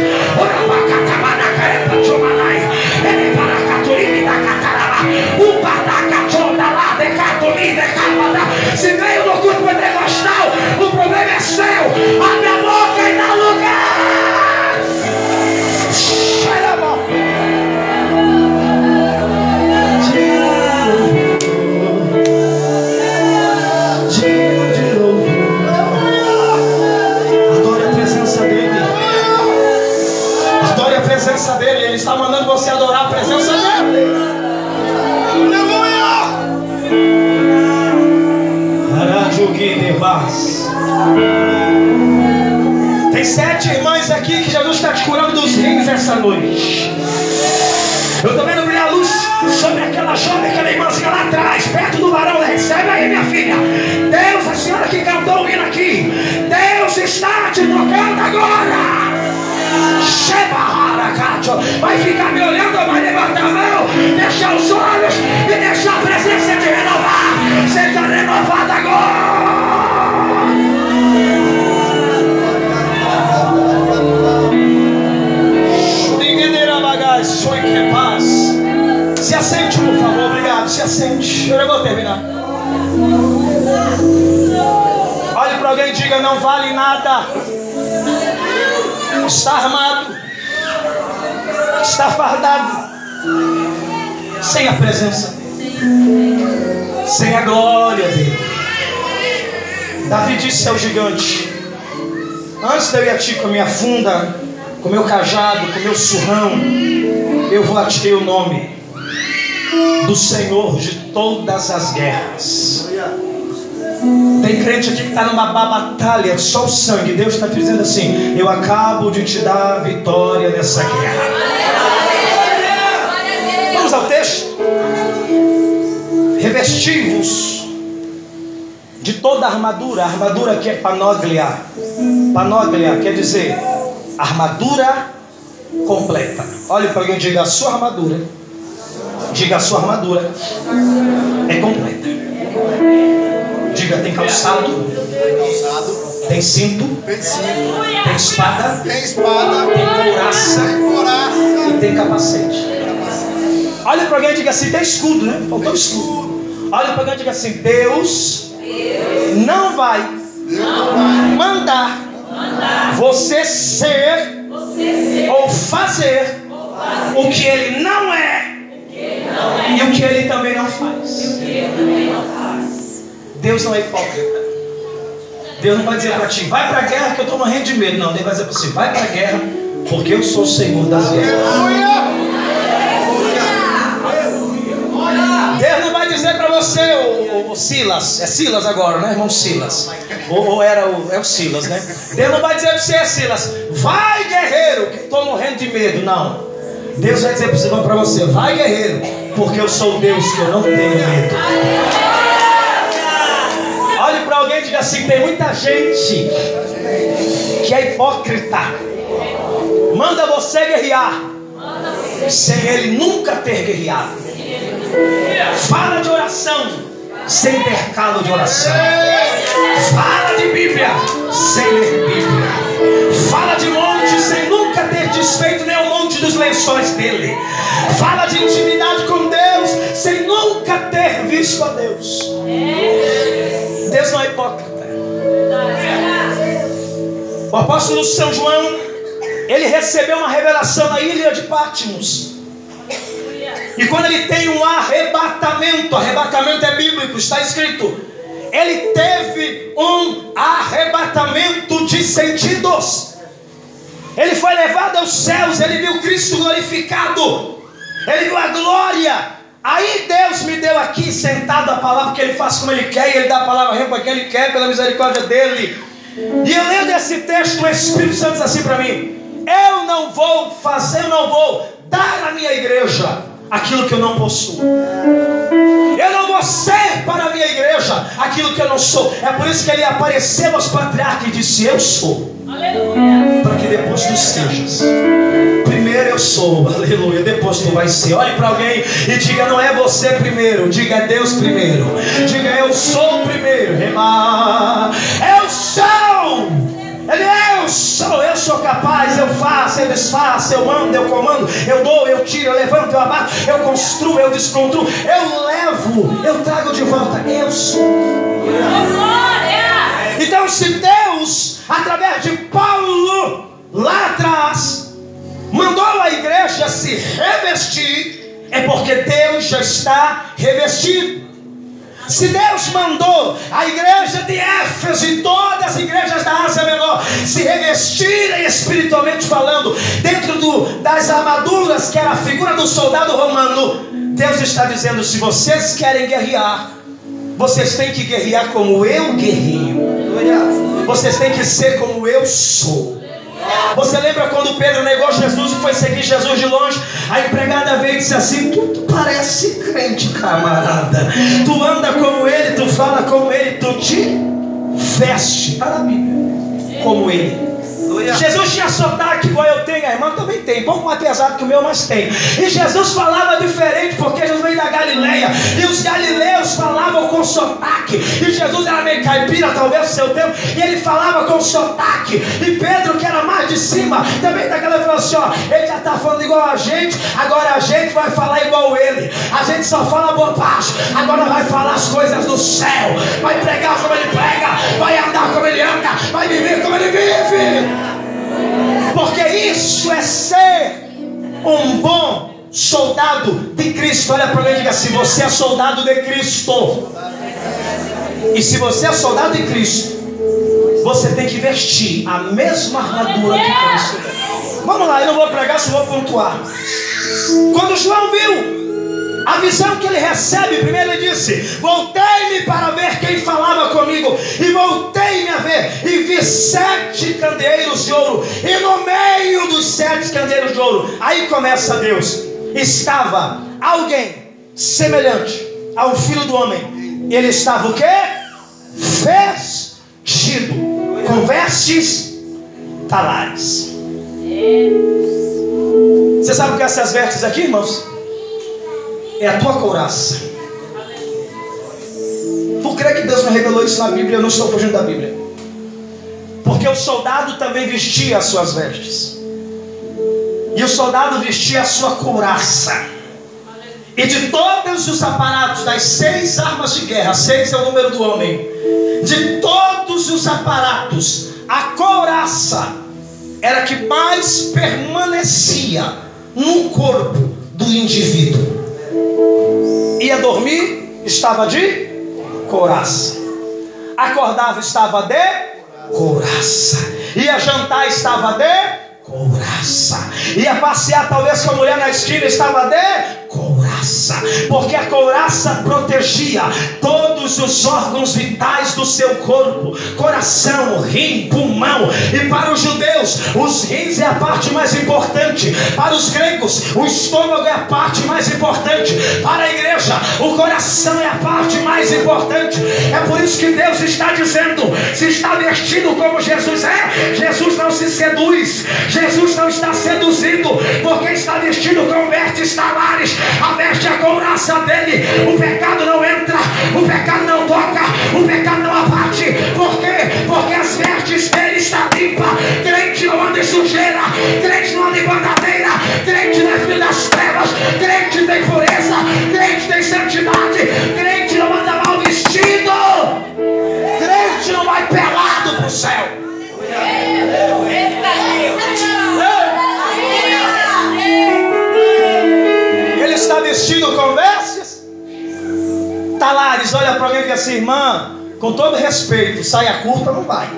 S1: Davi disse ao gigante: Antes de eu ir a ti com a minha funda, com o meu cajado, com o meu surrão, eu vou a ti teu nome. do Senhor de todas as guerras. Tem crente aqui que está numa batalha, só o sangue. Deus está dizendo assim: Eu acabo de te dar vitória nessa guerra. Vamos ao texto. Revestivos toda a armadura. A armadura que é panóglia. Panóglia quer dizer armadura completa. Olhe para alguém e diga: A sua armadura. Diga: A sua armadura é completa. Diga, tem calçado. Tem cinto. Tem espada.
S3: Tem espada.
S1: Tem couraça. E tem capacete. Olha para alguém e diga assim: tem escudo, né? Faltou escudo. Olha para alguém e diga assim: Deus não vai mandar você ser ou fazer o que ele não é e o que ele também não faz. Deus não é hipócrita. Deus não vai dizer para ti, vai para a guerra que eu estou morrendo de medo. Não, Deus vai dizer para você, vai para a guerra porque eu sou o Senhor das guerras. Deus não vai dizer para você, Silas, é Silas agora, né, irmão Silas? Ou, ou, era o, é o Silas, né? Deus não vai dizer para você, Silas, vai guerreiro, que estou morrendo de medo. Não. Deus vai dizer para você, vai guerreiro, porque eu sou Deus que eu não tenho medo. Olhe para alguém e diga assim: tem muita gente que é hipócrita. Manda você guerrear, sem ele nunca ter guerreado. Fala de oração, sem ter calo de oração. Fala de Bíblia, sem ler Bíblia. Fala de monte, sem nunca ter desfeito nem o monte dos lençóis dele. Fala de intimidade com Deus, sem nunca ter visto a Deus. Deus não é hipócrita. O apóstolo São João, ele recebeu uma revelação na ilha de Patmos. E quando ele tem um arrebatamento, arrebatamento é bíblico, está escrito. Ele teve um arrebatamento de sentidos. Ele foi levado aos céus, ele viu Cristo glorificado, ele viu a glória. Aí Deus me deu aqui sentado a palavra que Ele faz como Ele quer, e Ele dá a palavra para quem Ele quer, pela misericórdia dele. E eu lendo esse texto, o Espírito Santo diz assim para mim: Eu não vou fazer, eu não vou dar à minha igreja aquilo que eu não possuo. Eu não vou ser para a minha igreja aquilo que eu não sou. É por isso que ele apareceu aos patriarcas e disse: Eu sou. Aleluia. Para que depois tu sejas. Primeiro eu sou, aleluia. Depois tu vai ser. Olhe para alguém e diga: Não é você primeiro, diga é Deus primeiro. Diga: Eu sou primeiro. Eu sou. Eu sou, eu sou capaz, eu faço, eu desfaço, eu mando, eu comando, eu dou, eu tiro, eu levanto, eu abato, eu construo, eu desconstruo, eu levo, eu trago de volta. Eu sou. Então, se Deus, através de Paulo, lá atrás, mandou a igreja se revestir, é porque Deus já está revestido. Se Deus mandou a igreja de Éfeso e todas as igrejas da Ásia Menor se revestirem espiritualmente falando, dentro do, das armaduras que era a figura do soldado romano, Deus está dizendo: se vocês querem guerrear, vocês têm que guerrear como eu guerreio. Vocês têm que ser como eu sou. Você lembra quando Pedro negou Jesus e foi seguir Jesus de longe? A empregada veio e disse assim: Tu, parece crente, camarada. Tu anda como ele, tu fala como ele, tu te veste. Como ele. Jesus tinha sotaque igual eu tenho, a irmã também tem, um pouco mais pesado que o meu, mas tem. E Jesus falava diferente, porque Jesus veio da Galileia, e os galileus falavam com sotaque, e Jesus era meio caipira, talvez no seu tempo, e ele falava com sotaque, e Pedro, que era mais de cima, também daquela falou assim: ó, ele já está falando igual a gente, agora a gente vai falar igual ele, a gente só fala bobagem, agora vai falar as coisas do céu, vai pregar como ele prega, vai andar como ele anda, vai viver como ele vive. Porque isso é ser um bom soldado de Cristo. Olha para mim e diga assim: você é soldado de Cristo. E se você é soldado de Cristo, você tem que vestir a mesma armadura que Cristo. Vamos lá, eu não vou pregar, só vou pontuar. Quando João viu a visão que ele recebe, primeiro ele disse: Voltei-me para ver quem falava comigo, e voltei-me a ver, e vi sete candeeiros de ouro, e no meio dos sete candeeiros de ouro, aí começa Deus, estava alguém semelhante ao filho do homem, ele estava o que? Vestido com vestes talares. Você sabe o que é essas vestes aqui, irmãos? É a tua couraça. Tu crê que Deus me revelou isso na Bíblia? Eu não estou fugindo da Bíblia. Porque o soldado também vestia as suas vestes. E o soldado vestia a sua couraça. E de todos os aparatos das seis armas de guerra, seis é o número do homem. De todos os aparatos, a couraça era a que mais permanecia no corpo do indivíduo. Ia dormir, estava de couraça. Acordava, estava de couraça. Ia jantar, estava de couraça. Ia passear talvez com a mulher na esquina, estava de couraça, porque a couraça protegia todos os órgãos vitais do seu corpo, coração, rim, pulmão. E para os judeus, os rins é a parte mais importante. Para os gregos, o estômago é a parte mais importante. Para a igreja, o coração é a parte mais importante. É por isso que Deus está dizendo: se está vestido como Jesus é, Jesus não se seduz. Jesus não está seduzido, porque está vestido com vestes talares, a veste a couraça dele. O pecado não entra, o pecado não toca, o pecado não abate. Por quê? Porque as vestes dele estão limpas. Crente não anda em sujeira, crente não anda em bandadeira, crente não é filho das trevas, crente tem pureza, crente tem santidade, crente não anda mal vestido, crente não vai pelado para o céu. Ele com vestes talares. Olha para alguém e diz assim, irmã, com todo respeito, saia curta não vai.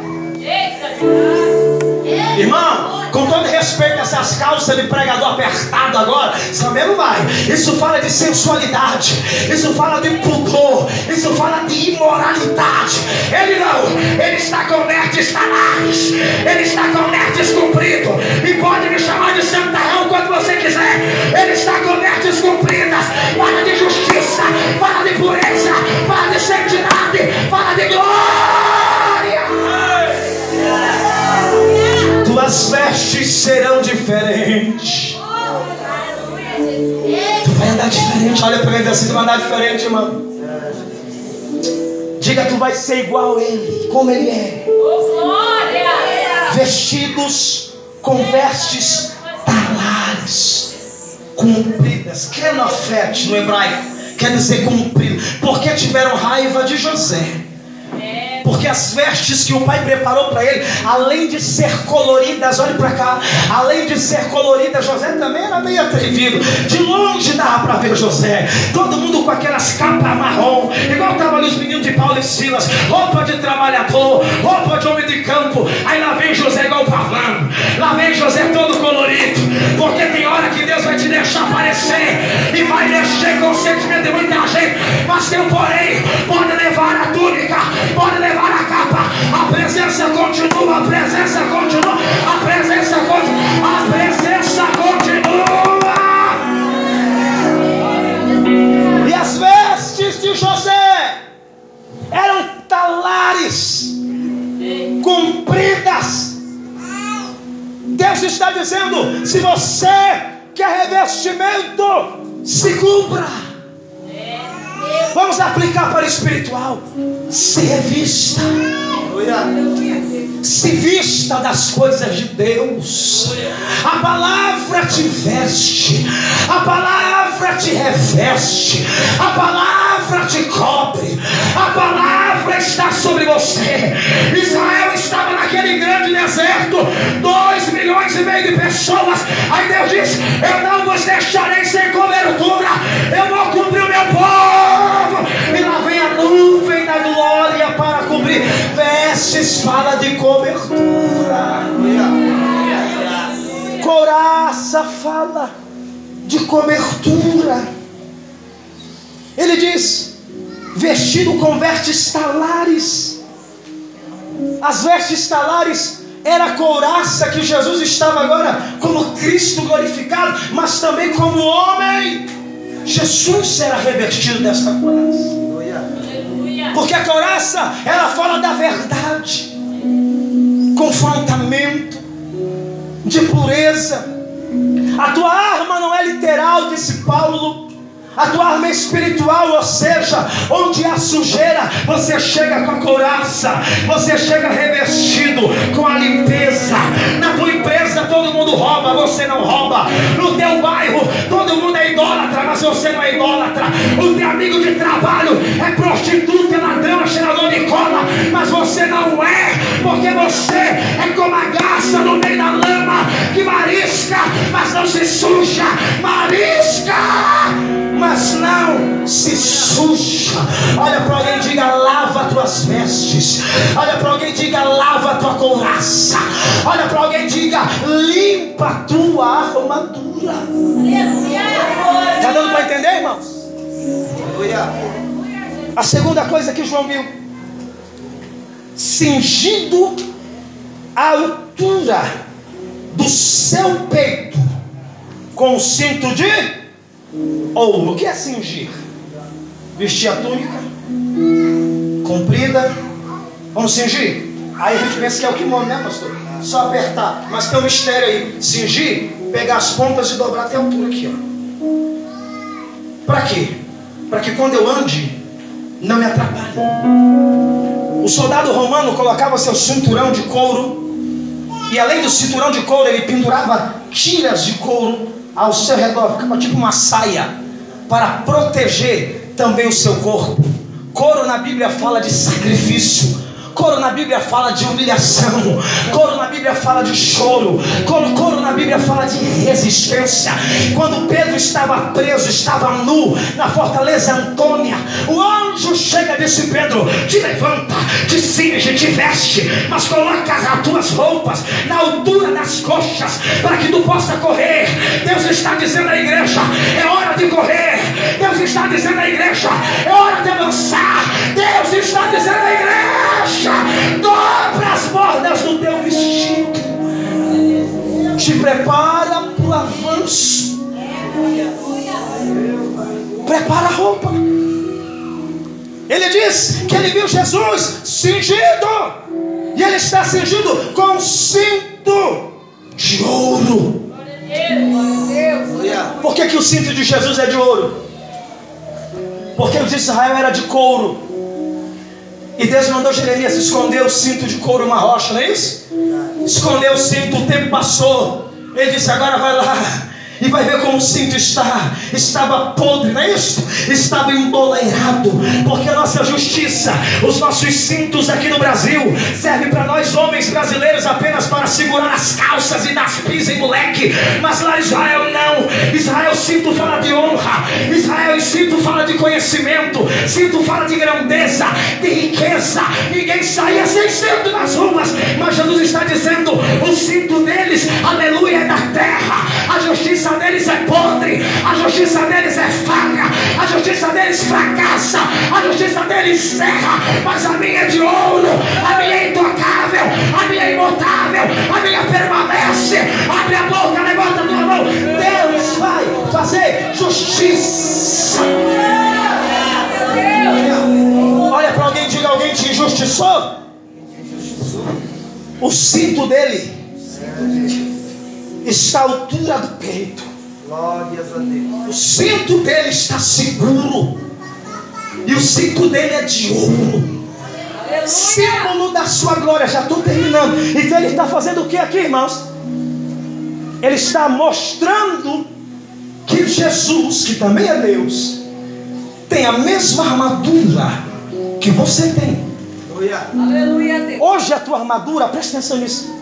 S1: Irmão, com todo respeito, essas calças de pregador apertado agora, também não vai. Isso fala de sensualidade, isso fala de pudor, isso fala de imoralidade. Ele não, ele está com vertes talares, ele está com vertes comprido, e pode me chamar de santarrão quando você quiser. Ele está com vertes compridas, fala de justiça, fala de pureza, fala de santidade, fala de glória. Tuas vestes serão diferentes. Tu vai andar diferente. Olha para ele assim, tu vai andar diferente, irmão. Diga, tu vai ser igual a ele, como ele é. Vestidos com vestes talares, compridas. Kenofete no hebraico quer dizer comprido. Porque tiveram raiva de José. Porque as vestes que o pai preparou para ele, além de ser coloridas, olhe para cá, além de ser coloridas, José também era meio atrevido. De longe dava para ver José, todo mundo com aquelas capas marrom, igual estavam ali os meninos de Paulo e Silas, roupa de trabalhador, roupa de homem de campo. Aí lá vem José igual pavão, lá vem José todo colorido, porque tem hora que Deus vai te deixar aparecer e vai mexer com o sentimento de muita gente, mas tem um porém, pode levar a túnica, pode levar a presença continua, a presença continua, a presença continua, a presença continua. E as vestes de José eram talares compridas. Deus está dizendo: se você quer revestimento, se cumpra. Vamos aplicar para o espiritual. Se revista. Se vista das coisas de Deus. A palavra te veste. A palavra te reveste. A palavra te cobre. A palavra está sobre você. Israel estava naquele grande deserto. Dois milhões e meio de pessoas. Aí Deus diz: Eu não vos deixarei sem cobertura. Eu vou cobrir o meu povo. E lá vem a nuvem da glória para cobrir. Vestes fala de cobertura. Coraça fala de cobertura. Ele diz: vestido com vestes talares. As vestes talares era a couraça que Jesus estava agora como Cristo glorificado, mas também como homem. Jesus será revestido desta couraça. Porque a couraça, ela fala da verdade, confrontamento, de pureza. A tua arma não é literal, disse Paulo, a tua arma espiritual, ou seja, onde há sujeira, você chega com a couraça, você chega revestido com a limpeza. Na tua empresa todo mundo rouba, você não rouba. No teu bairro todo mundo é idólatra, mas você não é idólatra. O teu amigo de trabalho é prostituta, ladrão, cheirador de cola, mas você não é, porque você é como a se suja. Olha para alguém e diga: lava tuas vestes. Olha para alguém e diga: lava tua couraça. Olha para alguém e diga: limpa a tua armadura. Está dando para entender, irmãos? A segunda coisa que João viu: cingido à altura do seu peito com o cinto de ouro. O que é cingir? Vestir a túnica comprida. Vamos cingir? Aí a gente pensa que é o kimono, né, pastor? Só apertar. Mas tem um mistério aí. Cingir, pegar as pontas e dobrar até a altura aqui, ó. Para quê? Para que quando eu ande, não me atrapalhe. O soldado romano colocava seu cinturão de couro. E além do cinturão de couro, ele pendurava tiras de couro ao seu redor, ficava tipo uma saia para proteger também o seu corpo. Couro na Bíblia fala de sacrifício. Coro na Bíblia fala de humilhação. Coro na Bíblia fala de choro. Coro, coro na Bíblia fala de resistência. Quando Pedro estava preso, estava nu na fortaleza Antônia, o anjo chega e disse: Pedro, te levanta, te cinge, te veste, mas coloca as tuas roupas na altura das coxas para que tu possa correr. Deus está dizendo à igreja: é hora de correr. Deus está dizendo à igreja: é hora de avançar. Deus está dizendo à igreja dobra as bordas do teu vestido, te prepara para o avanço, prepara a roupa. Ele diz que ele viu Jesus cingido, e ele está cingido com um cinto de ouro. Por que, que o cinto de Jesus é de ouro? Porque o de Israel era de couro. E Deus mandou Jeremias esconder o cinto de couro uma rocha, não é isso? Escondeu o cinto, o tempo passou. Ele disse: agora vai lá e vai ver como o cinto está. Estava podre, não é isso? Estava emboleirado, porque a nossa justiça, os nossos cintos aqui no Brasil, serve para nós homens brasileiros apenas para segurar as calças e dar pisa em moleque. Mas lá Israel não. Israel cinto fala de honra. Israel cinto fala de conhecimento. Cinto fala de grandeza, de riqueza. Ninguém saía sem cinto nas ruas. Mas Jesus está dizendo: o cinto deles, aleluia, é da terra. A justiça justiça deles é podre, a justiça deles é falha, a justiça deles fracassa, a justiça deles erra, mas a minha é de ouro, a minha é intocável, a minha é imutável, a minha permanece. Abre a boca, levanta a tua mão. Deus vai fazer justiça. Olha para alguém, diga alguém te injustiçou. O cinto dele está à altura do peito. Glórias a Deus. O cinto dele está seguro. E o cinto dele é de ouro. Símbolo da sua glória. Já estou terminando. Então ele está fazendo o que aqui, irmãos? Ele está mostrando que Jesus, que também é Deus, tem a mesma armadura que você tem. Aleluia. Hoje a tua armadura, presta atenção nisso,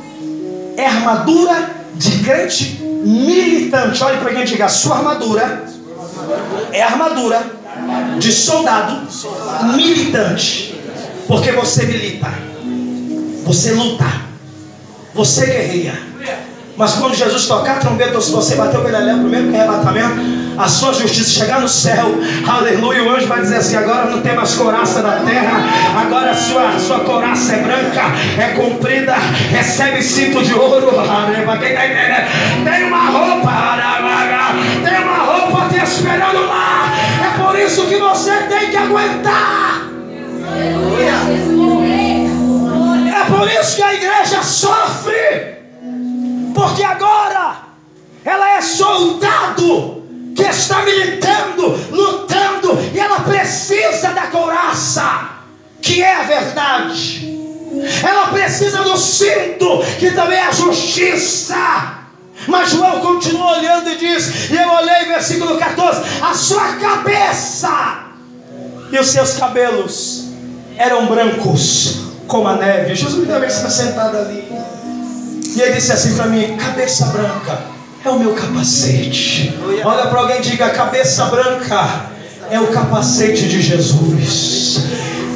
S1: é armadura de crente militante. Olhe para quem diga: sua armadura é armadura de soldado militante. Porque você milita, você luta, você guerreia. Mas quando Jesus tocar a trombeta, ou se você bater o Galiléu, o primeiro arrebatamento, a sua justiça chegar no céu, aleluia, o anjo vai dizer assim: agora não tem mais coraça da terra, agora a sua, sua coraça é branca, é comprida, recebe cinto de ouro. Entendendo? Tem uma roupa, tem uma roupa te esperando lá. É por isso que você tem que aguentar. É por isso que a igreja sofre. Porque agora ela é soldado que está militando, lutando, e ela precisa da couraça, que é a verdade. Ela precisa do cinto, que também é a justiça. Mas João continua olhando e diz: E eu olhei, versículo 14: A sua cabeça e os seus cabelos eram brancos como a neve. Jesus também está sentado ali. E ele disse assim para mim: cabeça branca é o meu capacete. Olha para alguém e diga: cabeça branca é o capacete de Jesus.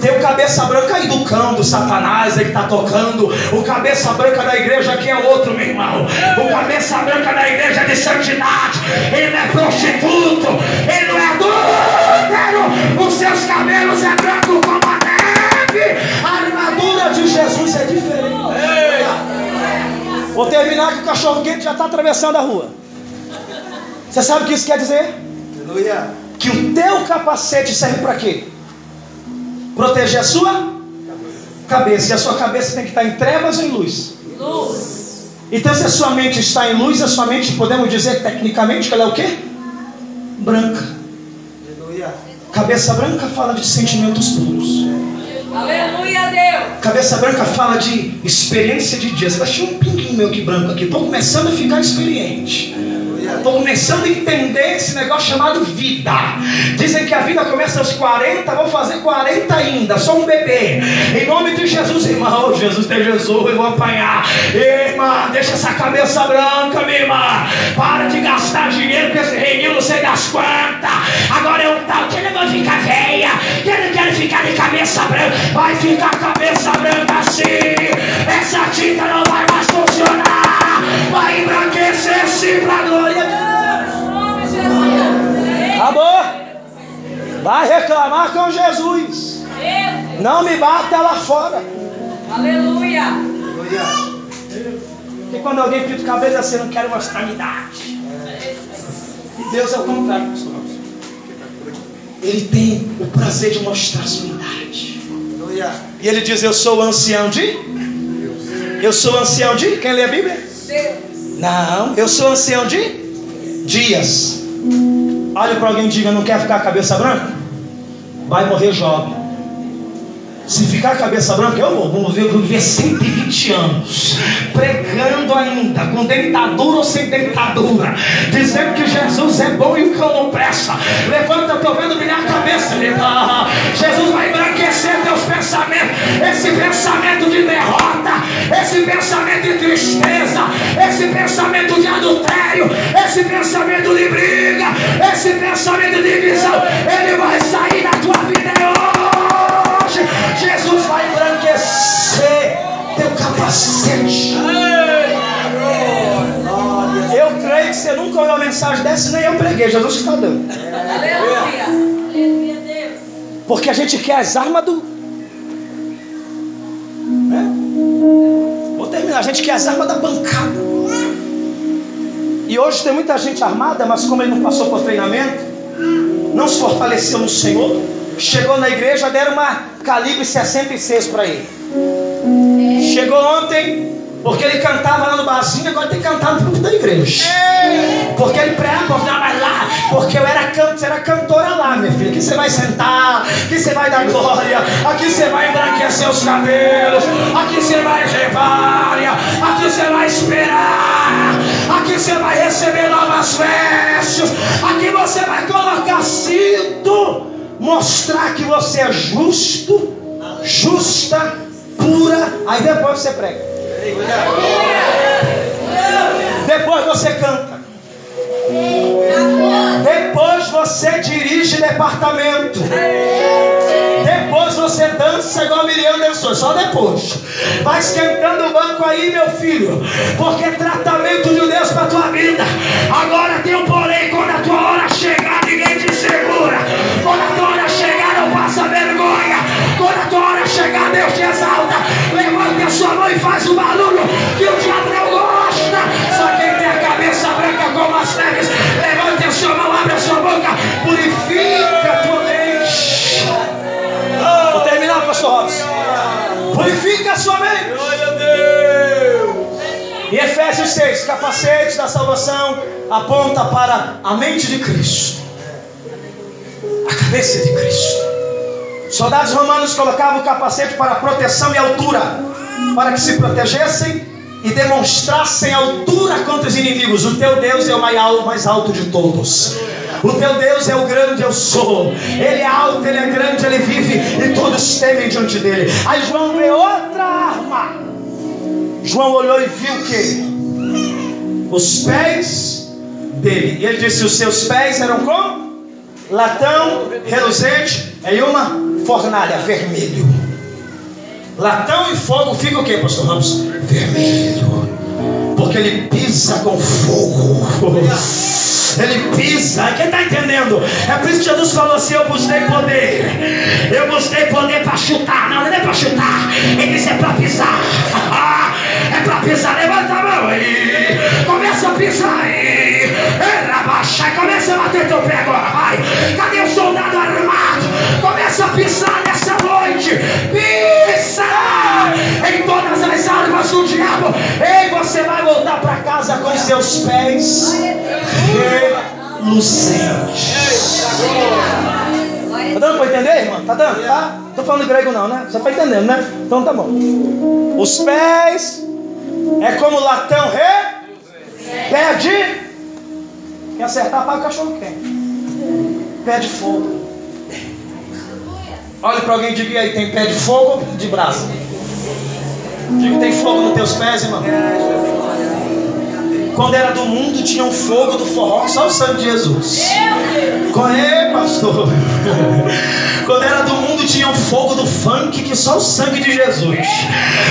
S1: Tem o cabeça branca aí do do Satanás, ele está tocando. O cabeça branca da igreja aqui é outro, meu irmão. O cabeça branca da igreja é de santidade. Ele não é prostituto, ele não é adúltero. Os seus cabelos é branco como a neve. A armadura de Jesus é diferente. Vou terminar que o cachorro quente já está atravessando a rua. Você sabe o que isso quer dizer? Aleluia. Que o teu capacete serve para quê? Proteger a sua cabeça. E a sua cabeça tem que estar em trevas ou em luz? Luz. Então, se a sua mente está em luz, a sua mente, podemos dizer tecnicamente que ela é o quê? Branca. Aleluia. Cabeça branca fala de sentimentos puros.
S2: Aleluia, Deus.
S1: Cabeça branca fala de experiência de dias. Achei um pinguinho meu que branco aqui. Estou começando a ficar experiente. Começando a entender esse negócio chamado vida. Dizem que a vida começa aos 40, vou fazer 40 ainda, sou um bebê. Em nome de Jesus, irmão. Jesus tem Jesus, eu vou apanhar. Irmã, deixa essa cabeça branca, minha irmã. Para de gastar dinheiro com esse reininho, não sei das quantas. Agora eu tal, que ele vai ficar velha, que ele quer ficar de cabeça branca. Vai ficar cabeça branca assim. Essa tinta não vai mais funcionar. Vai embranquecer-se para a glória de Deus. Acabou. Vai reclamar com Jesus. Não me bata lá fora.
S2: Aleluia.
S1: Porque quando alguém pinta o cabelo, assim, eu não quero mostrar minha idade. E Deus é o contrário, pastor. Ele tem o prazer de mostrar a sua idade. E ele diz: Eu sou ancião de. Eu sou ancião de. Quem lê a Bíblia? Não, eu sou ancião de dias. Olha para alguém e diga: Não quer ficar cabeça branca? Vai morrer jovem. Se ficar cabeça branca, eu vou, vou viver 120 anos, pregando ainda, com dentadura ou sem dentadura, dizendo que Jesus é bom e o cão não presta. Levanta, estou vendo brilhar a cabeça. Jesus vai embranquecer teus pensamentos, esse pensamento de derrota, esse pensamento de tristeza, esse pensamento de adultério, esse pensamento de briga, esse pensamento de divisão, ele vai sair da tua vida hoje. Capacete. Eu creio que você nunca ouviu uma mensagem dessa, nem eu preguei. Jesus está dando.
S2: Aleluia. Aleluia, Deus.
S1: Porque a gente quer as armas do. Né? Vou terminar. A gente quer as armas da bancada. E hoje tem muita gente armada, mas como ele não passou por treinamento, não se fortaleceu no Senhor, chegou na igreja, deram uma calibre 66 para ele. Chegou ontem, porque ele cantava lá no barzinho, agora tem que no púlpito da igreja. Porque ele prega, não, mas lá, porque eu era, can, era cantora lá, minha filha. Aqui você vai sentar, aqui você vai dar glória, aqui você vai embranquecer os cabelos, aqui você vai levar, aqui você vai esperar, aqui você vai receber novas vestes, aqui você vai colocar cinto, mostrar que você é justo, justa, pura, aí depois você prega. Depois você canta. Depois você dirige departamento. Depois você dança igual Miriam dançou, só depois. Vai esquentando o banco aí, meu filho, porque é tratamento de Deus para tua vida. Agora tem um porém, quando a tua hora chegar, ninguém te segura. Quando a tua passa vergonha. Quando a tua hora chegar, Deus te exalta. Levante a sua mão e faz o barulho que o diabo não gosta. Só quem tem a cabeça branca como as neves, levante a sua mão, abre a sua boca, purifica a tua mente. Vou terminar, pastor Robson. Purifica a sua mente. E Efésios 6, capacete da salvação aponta para a mente de Cristo, a cabeça de Cristo. Soldados romanos colocavam o capacete para proteção e altura, para que se protegessem e demonstrassem altura contra os inimigos. O teu Deus é o mais alto de todos. O teu Deus é o grande eu sou. Ele é alto, ele é grande, ele vive e todos temem diante dele. Aí João vê outra arma. João olhou e viu que? Os pés dele. E ele disse: Os seus pés eram como? Latão reluzente em uma fornalha vermelho. Latão e fogo fica o que, pastor Ramos? Vermelho. Porque ele pisa com fogo. Ele pisa. Quem está entendendo? É por isso que Jesus falou assim: Eu busquei poder. Eu busquei poder para chutar. Não, não é para chutar. Ele disse: É para pisar. É para pisar. Levanta a mão aí. Começa a pisar aí. Baixa. Começa a bater teu pé agora. Cadê o soldado armado? Começa a pisar nessa noite. Pisa em todas as armas do diabo. Ei, você vai voltar para casa com seus pés reluzentes. Tá dando para entender, irmão? Tá dando? Tá? Tô falando grego não, né? Você tá entendendo, né? Então tá bom. Os pés é como latão re pé de quer acertar para o cachorro quente. Pé de fogo. Olha para alguém e diga aí, tem pé de fogo ou de brasa? Diga, tem fogo nos teus pés, irmão. Quando era do mundo, tinha um fogo do forró, só o sangue de Jesus. Corre, pastor. Quando era do mundo, tinha um fogo do funk, que só o sangue de Jesus.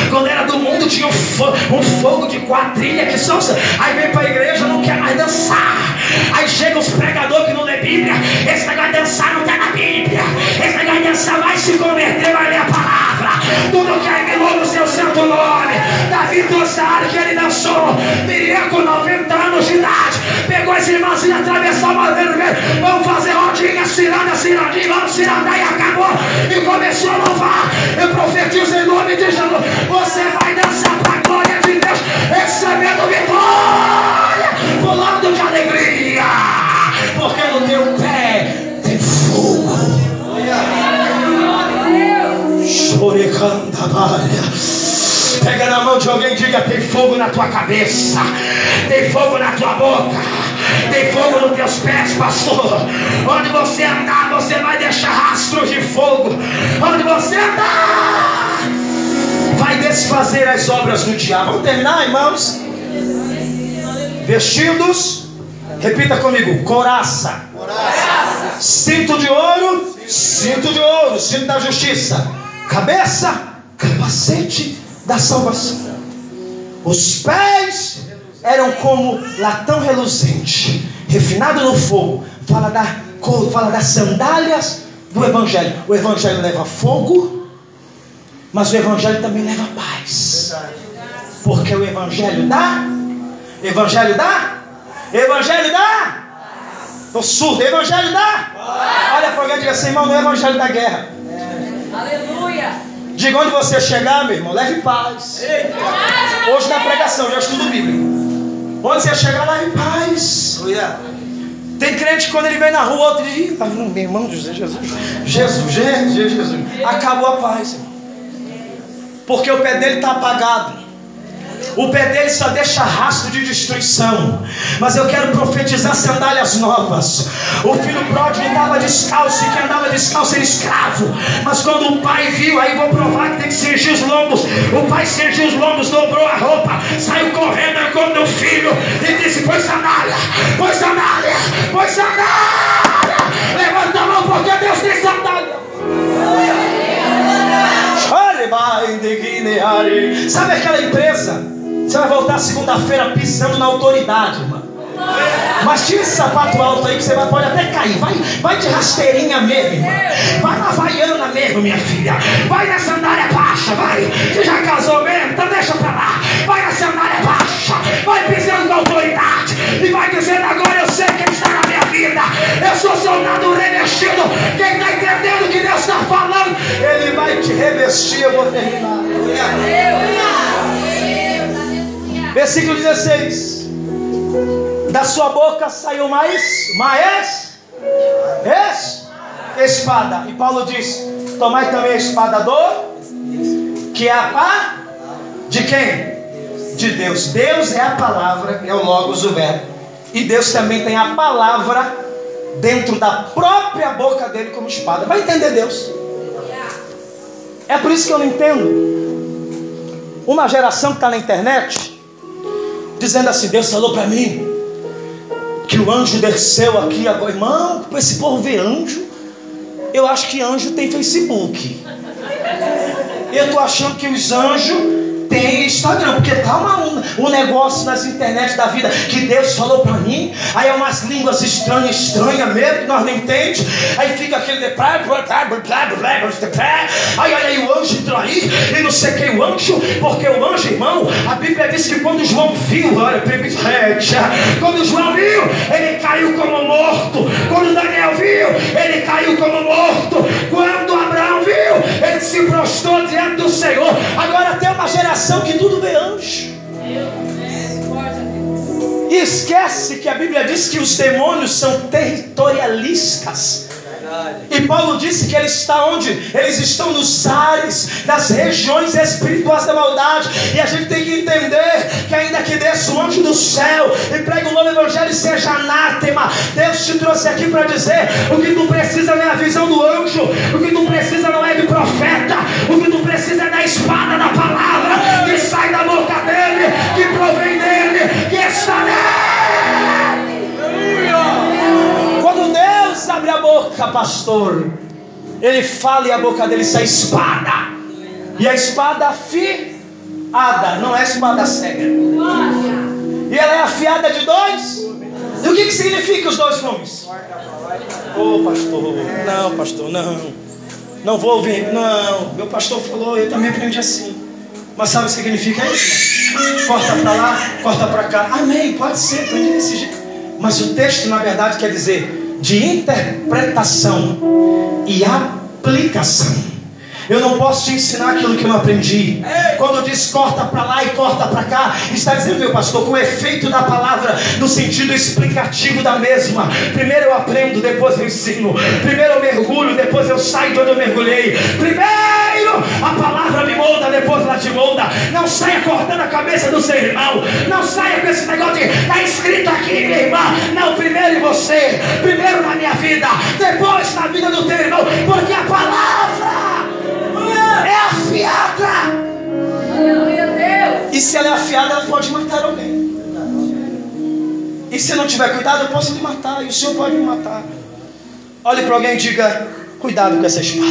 S1: Quando era do mundo, tinha um, fo um fogo de quadrilha, que só o sangue. Aí vem para a igreja, não quer mais dançar. Aí chega os pregadores que não lê Bíblia. Esse negócio de dançar não está na Bíblia. Esse negócio de dançar vai se converter, vai ler a palavra. Tudo que é no seu santo nome. Davi área que ele dançou. Miriam 90 anos de idade. Pegou as irmãs e atravessou o madeiro Vamos fazer rodinha, ciranda, cirandinha, vamos cirandar e acabou. E começou a louvar. Eu profetizo em nome de Jesus. Você vai dançar para a glória de Deus, recebendo vitória, pulando de alegria. Porque no teu pé tem fogo. Chorecanda Pega na mão de alguém e diga: tem fogo na tua cabeça, tem fogo na tua boca, tem fogo nos teus pés, pastor. Onde você andar, você vai deixar rastros de fogo. Onde você andar, vai desfazer as obras do diabo. Vamos terminar, irmãos? Vestidos, repita comigo: coraça, coraça. cinto de ouro, cinto de ouro, cinto da justiça, cabeça, capacete da salvação. Os pés eram como latão reluzente, refinado no fogo. Fala, da, fala das sandálias do Evangelho. O Evangelho leva fogo, mas o Evangelho também leva paz. Porque o Evangelho dá. Evangelho dá. Evangelho dá. Estou surdo. Evangelho dá. Olha para alguém e diga assim, irmão, não é Evangelho da guerra.
S2: Aleluia.
S1: Diga onde você chegar, meu irmão, leve paz. Hoje na pregação, já estudo Bíblia. Onde você chegar, leve paz. Tem crente que quando ele vem na rua, outro dia, meu irmão, Jesus, Jesus, Jesus, Jesus, Jesus. Acabou a paz. Porque o pé dele está apagado. O pé dele só deixa rastro de destruição. Mas eu quero profetizar sandálias novas. O filho pródigo andava descalço e quem andava descalço era escravo. Mas quando o pai viu, aí vou provar que tem que cingir os lombos. O pai cingiu os lombos, dobrou a roupa, saiu correndo, enquanto o filho e disse: Põe sandália, põe sandália, põe sandália. Levanta a mão porque Deus tem sandália. Sabe aquela empresa? Você vai voltar segunda-feira pisando na autoridade, irmão. Mas tira esse sapato alto aí que você vai, pode até cair. Vai, vai de rasteirinha mesmo. Vai na vaiana mesmo, minha filha. Vai na sandália baixa, vai. Você já casou mesmo? Então deixa pra lá. Vai na sandália baixa. Vai pisando com autoridade. E vai dizendo agora eu sei quem está na minha vida. Eu sou soldado revestido. Quem está entendendo o que Deus está falando, Ele vai te revestir. Eu vou terminar. Versículo 16 da sua boca saiu mais, mais, es, espada. E Paulo diz: Tomai também a espada do, que é a pá, de quem? De Deus. Deus é a palavra, é o Logos, o Verbo. E Deus também tem a palavra dentro da própria boca dele como espada. Vai entender Deus. É por isso que eu não entendo. Uma geração que está na internet dizendo assim: Deus falou para mim que o anjo desceu aqui agora. Irmão, esse povo ver anjo, eu acho que anjo tem Facebook. Eu estou achando que os anjos tem Instagram, porque tá uma, um, um negócio nas internet da vida que Deus falou para mim, aí é umas línguas estranhas, estranhas mesmo, que nós não entendemos, aí fica aquele de aí olha aí o anjo entrou aí, e não sei quem o anjo, porque o anjo, irmão, a Bíblia diz que quando João viu, olha, quando João viu, ele caiu como morto, quando Daniel viu, ele caiu como morto, quando ele se prostrou diante do Senhor, agora tem uma geração que tudo vê anjo. E esquece que a Bíblia diz que os demônios são territorialistas. E Paulo disse que ele está onde? Eles estão nos ares, nas regiões espirituais da maldade. E a gente tem que entender que ainda que desça o anjo do céu e pregue o novo evangelho e seja anátema, Deus te trouxe aqui para dizer: o que tu precisa não é a visão do anjo, o que tu precisa não é de profeta, o que tu precisa é da espada da palavra que sai da boca dele, que provém dele, que está nele. Quando Deus abre a boca, pastor, ele fala e a boca dele sai espada. E a espada afiada, não é espada cega. E ela é afiada de dois. E o que, que significa os dois nomes? Ô oh, pastor, não, pastor, não. Não vou ouvir, não. Meu pastor falou, eu também aprendi assim. Mas sabe o que significa isso? Corta para lá, corta para cá. Amém, pode ser, aprendi desse jeito. Mas o texto, na verdade, quer dizer de interpretação e aplicação. Eu não posso te ensinar aquilo que eu não aprendi. Quando diz corta para lá e corta para cá, está dizendo, meu pastor, com o efeito da palavra no sentido explicativo da mesma. Primeiro eu aprendo, depois eu ensino. Primeiro eu mergulho, depois eu saio de onde eu mergulhei. Primeiro a palavra me molda, depois ela te molda. Não saia cortando a cabeça do seu irmão. Não saia com esse negócio de está escrito aqui, minha irmã. Não, primeiro em você, primeiro na minha vida, depois na vida do teu irmão, porque a palavra é afiada. Aleluia, Deus. E se ela é afiada, ela pode matar alguém. E se não tiver cuidado, eu posso me matar. E o Senhor pode me matar. Olhe para alguém e diga: Cuidado com essa espada.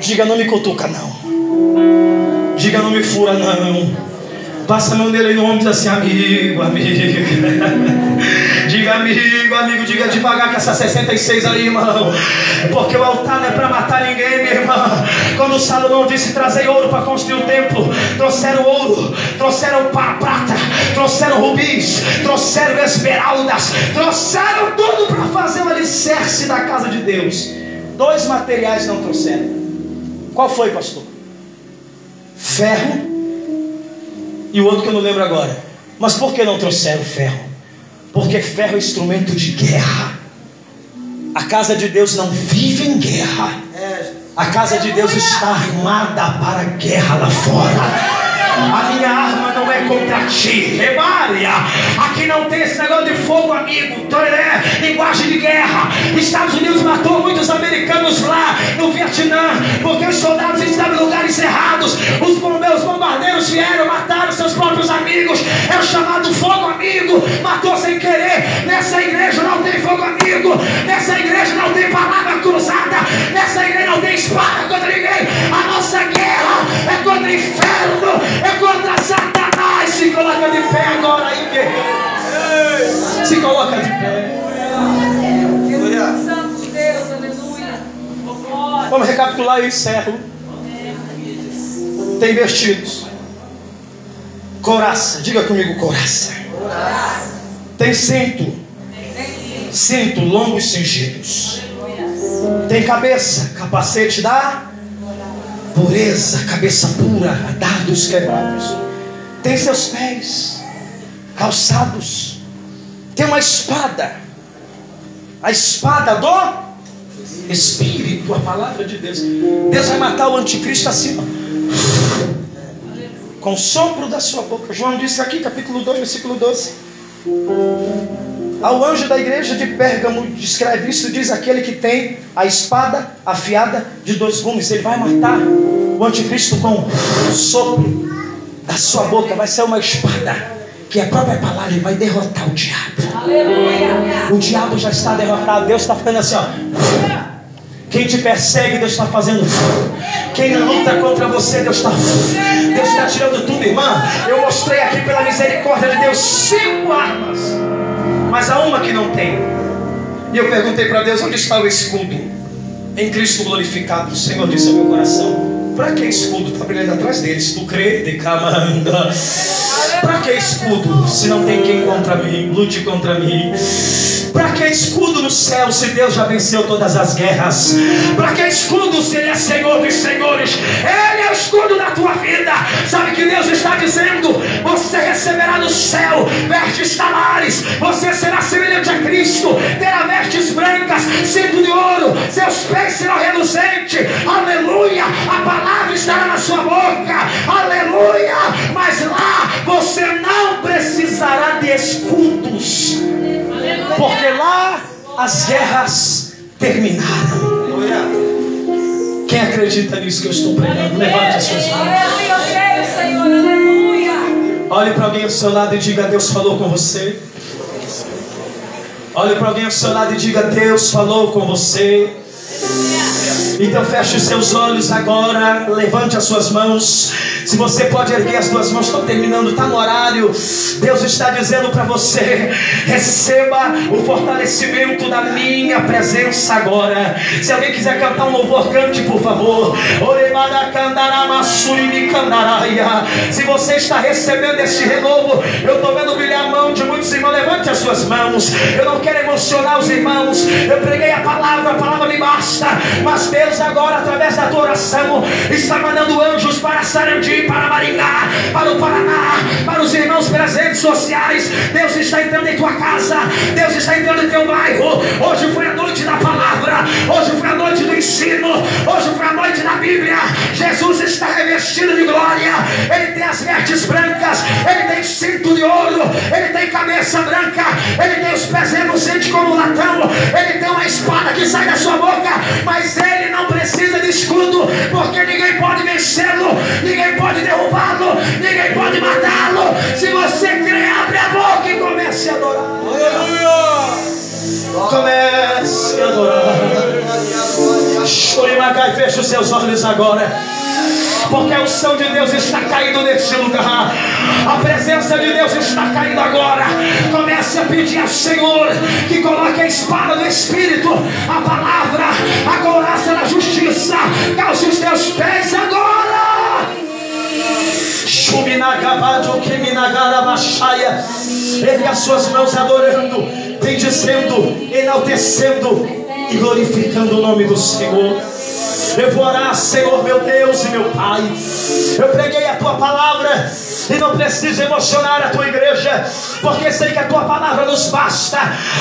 S1: Diga: Não me cutuca, não. Diga: Não me fura, não. Passa a mão dele no ombro e diz assim: Amigo, amigo. diga amigo, amigo, diga devagar que essa 66 aí, irmão. Porque o altar não é para matar ninguém, minha irmã. Quando Salomão disse: Trazei ouro para construir o templo, trouxeram ouro, trouxeram prata, trouxeram rubis, trouxeram esmeraldas, trouxeram tudo para fazer o alicerce da casa de Deus. Dois materiais não trouxeram. Qual foi, pastor? Ferro e o outro que eu não lembro agora. Mas por que não trouxeram ferro? Porque ferro é instrumento de guerra. A casa de Deus não vive em guerra. A casa de Deus está armada para a guerra lá fora. A minha arma não é contra ti. Remária. Aqui não tem esse negócio de fogo amigo. Toré, linguagem de guerra. Estados Unidos matou muitos americanos lá no Vietnã. Porque os soldados estavam em lugares errados. Os bombeiros bombardeiros vieram, mataram seus próprios amigos. É o chamado fogo amigo. Matou sem querer. Nessa igreja não tem fogo amigo. Nessa igreja não tem palavra cruzada. Nessa igreja não tem espada contra ninguém. A nossa guerra é contra o inferno, é contra Satanás. Se coloca de pé agora aí, guerreiro. Se coloca de pé. Vamos recapitular e encerro. Tem vestidos. Coraça, diga comigo, coraça. Tem cinto. Cinto longos cingidos. Tem cabeça, capacete da pureza, cabeça pura, dados quebrados. Tem seus pés calçados. Tem uma espada. A espada do Espírito, a palavra de Deus. Deus vai matar o anticristo assim, com o sopro da sua boca. João disse aqui, capítulo 2, versículo 12. Ao anjo da igreja de Pérgamo, descreve isso, diz aquele que tem a espada afiada de dois gumes. Ele vai matar o anticristo com o sopro da sua boca. Vai ser uma espada que é a própria palavra vai derrotar o diabo. Aleluia. O diabo já está derrotado. Deus está ficando assim, ó. Quem te persegue, Deus está fazendo. Quem luta contra você, Deus está. Deus está tirando tudo, irmã. Eu mostrei aqui pela misericórdia de Deus cinco armas, mas há uma que não tem. E eu perguntei para Deus onde está o escudo. Em Cristo glorificado, o Senhor disse ao meu coração: para que escudo? Está brilhando atrás deles. Tu crê? De camanda. Para que escudo? Se não tem quem contra mim, lute contra mim. Para que escudo no céu se Deus já venceu todas as guerras? Para que escudo se Ele é Senhor dos Senhores? Ele é o escudo da tua vida. Sabe que Deus está dizendo? Você receberá no céu vestes talares. Você será semelhante a Cristo. Terá vestes brancas, cinto de ouro. Seus pés serão reluzentes. Aleluia. A palavra estará na sua boca. Aleluia. Mas lá você não precisará de escudos. Porque lá as guerras terminaram. Quem acredita nisso que eu estou pregando? Levante as suas mãos. Olhe para alguém ao seu lado e diga: Deus falou com você. Olhe para alguém ao seu lado e diga: Deus falou com você. Então feche os seus olhos agora, levante as suas mãos. Se você pode erguer as duas mãos, estou terminando, está no horário. Deus está dizendo para você: receba o fortalecimento da minha presença agora. Se alguém quiser cantar um louvor, cante, por favor. Se você está recebendo este renovo, eu estou vendo brilhar a mão de muitos irmãos. Levante as suas mãos. Eu não quero emocionar os irmãos. Eu preguei a palavra, a palavra me basta. Mas Deus agora, através da tua oração, está mandando anjos para Sarandi, para Maringá, para o Paraná, para os irmãos pelas redes sociais. Deus está entrando em tua casa, Deus está entrando em teu bairro. Hoje foi a noite da palavra, hoje foi a noite do ensino, hoje foi a noite da Bíblia. Jesus está revestido de glória, ele tem as vestes brancas, ele tem cinto de ouro, ele tem cabeça branca, ele tem os pés reluzentes como um latão, ele tem uma espada que sai da sua boca, mas ele não precisa de escudo, porque ninguém pode vencê-lo, ninguém pode derrubá-lo, ninguém pode matá-lo. Se você crê, abre a boca e comece a adorar. Aleluia! Comece a adorar. Churimagai, feche os seus olhos agora. Porque a unção de Deus está caindo neste lugar. A presença de Deus está caindo agora. Comece a pedir ao Senhor que coloque a espada do Espírito, a palavra, a couraça da justiça. Calce os teus pés agora. Ergue as suas mãos adorando, bendizendo, enaltecendo e glorificando o nome do Senhor. Eu vou orar, Senhor meu Deus e meu Pai. Eu preguei a tua palavra e não preciso emocionar a tua igreja, porque sei que a tua palavra nos basta.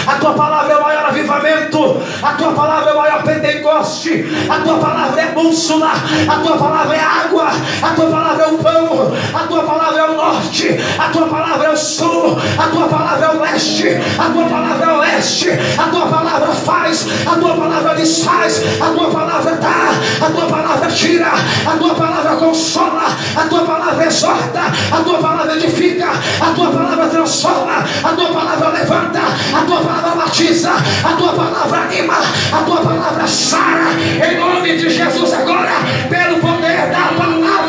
S1: A tua palavra é o maior avivamento, a tua palavra é o maior pentecoste, a tua palavra é bússola, a tua palavra é água, a tua palavra é o pão, a tua palavra é o norte, a tua palavra é o sul, a tua palavra é o leste, a tua palavra é o oeste, a tua palavra faz, a tua palavra desfaz, a tua palavra dá, a tua palavra tira, a tua palavra consola, a tua palavra exorta, a tua palavra edifica, a tua palavra transforma, a tua palavra levanta, a tua palavra batiza, a tua palavra anima, a tua palavra sara, em nome de Jesus agora, pelo poder da palavra.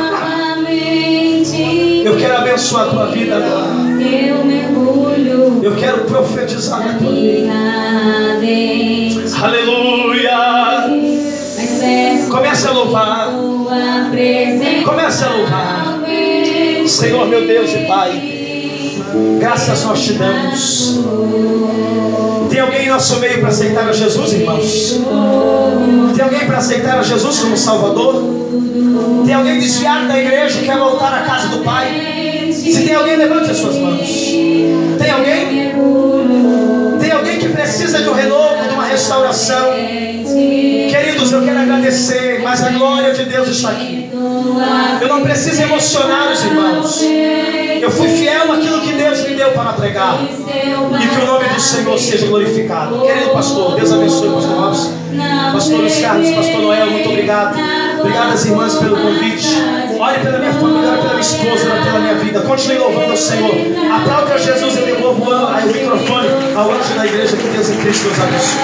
S1: abençoar a tua vida agora. Eu quero profetizar na tua vida. Aleluia. Comece a louvar. Comece a louvar. Senhor meu Deus e Pai, graças nós te damos. Tem alguém em nosso meio para aceitar a Jesus, irmãos? Tem alguém para aceitar a Jesus como Salvador? Tem alguém desviado da igreja e quer voltar à casa do Pai? Se tem alguém, levante as suas mãos. Tem alguém? Tem alguém que precisa de um renovo, restauração? Queridos, eu quero agradecer, mas a glória de Deus está aqui. Eu não preciso emocionar os irmãos. Eu fui fiel naquilo que Deus me deu para pregar. E que o nome do Senhor seja glorificado. Querido pastor, Deus abençoe pastor Robson, pastor Luiz Carlos, pastor Noel, muito obrigado. Obrigado às irmãs pelo convite. Ore pela minha família, ore pela minha esposa, ore pela minha vida. Continue louvando ao Senhor. Aplauda Jesus, eu devolvo o microfone ao anjo da igreja. Que Deus em Cristo nos abençoe.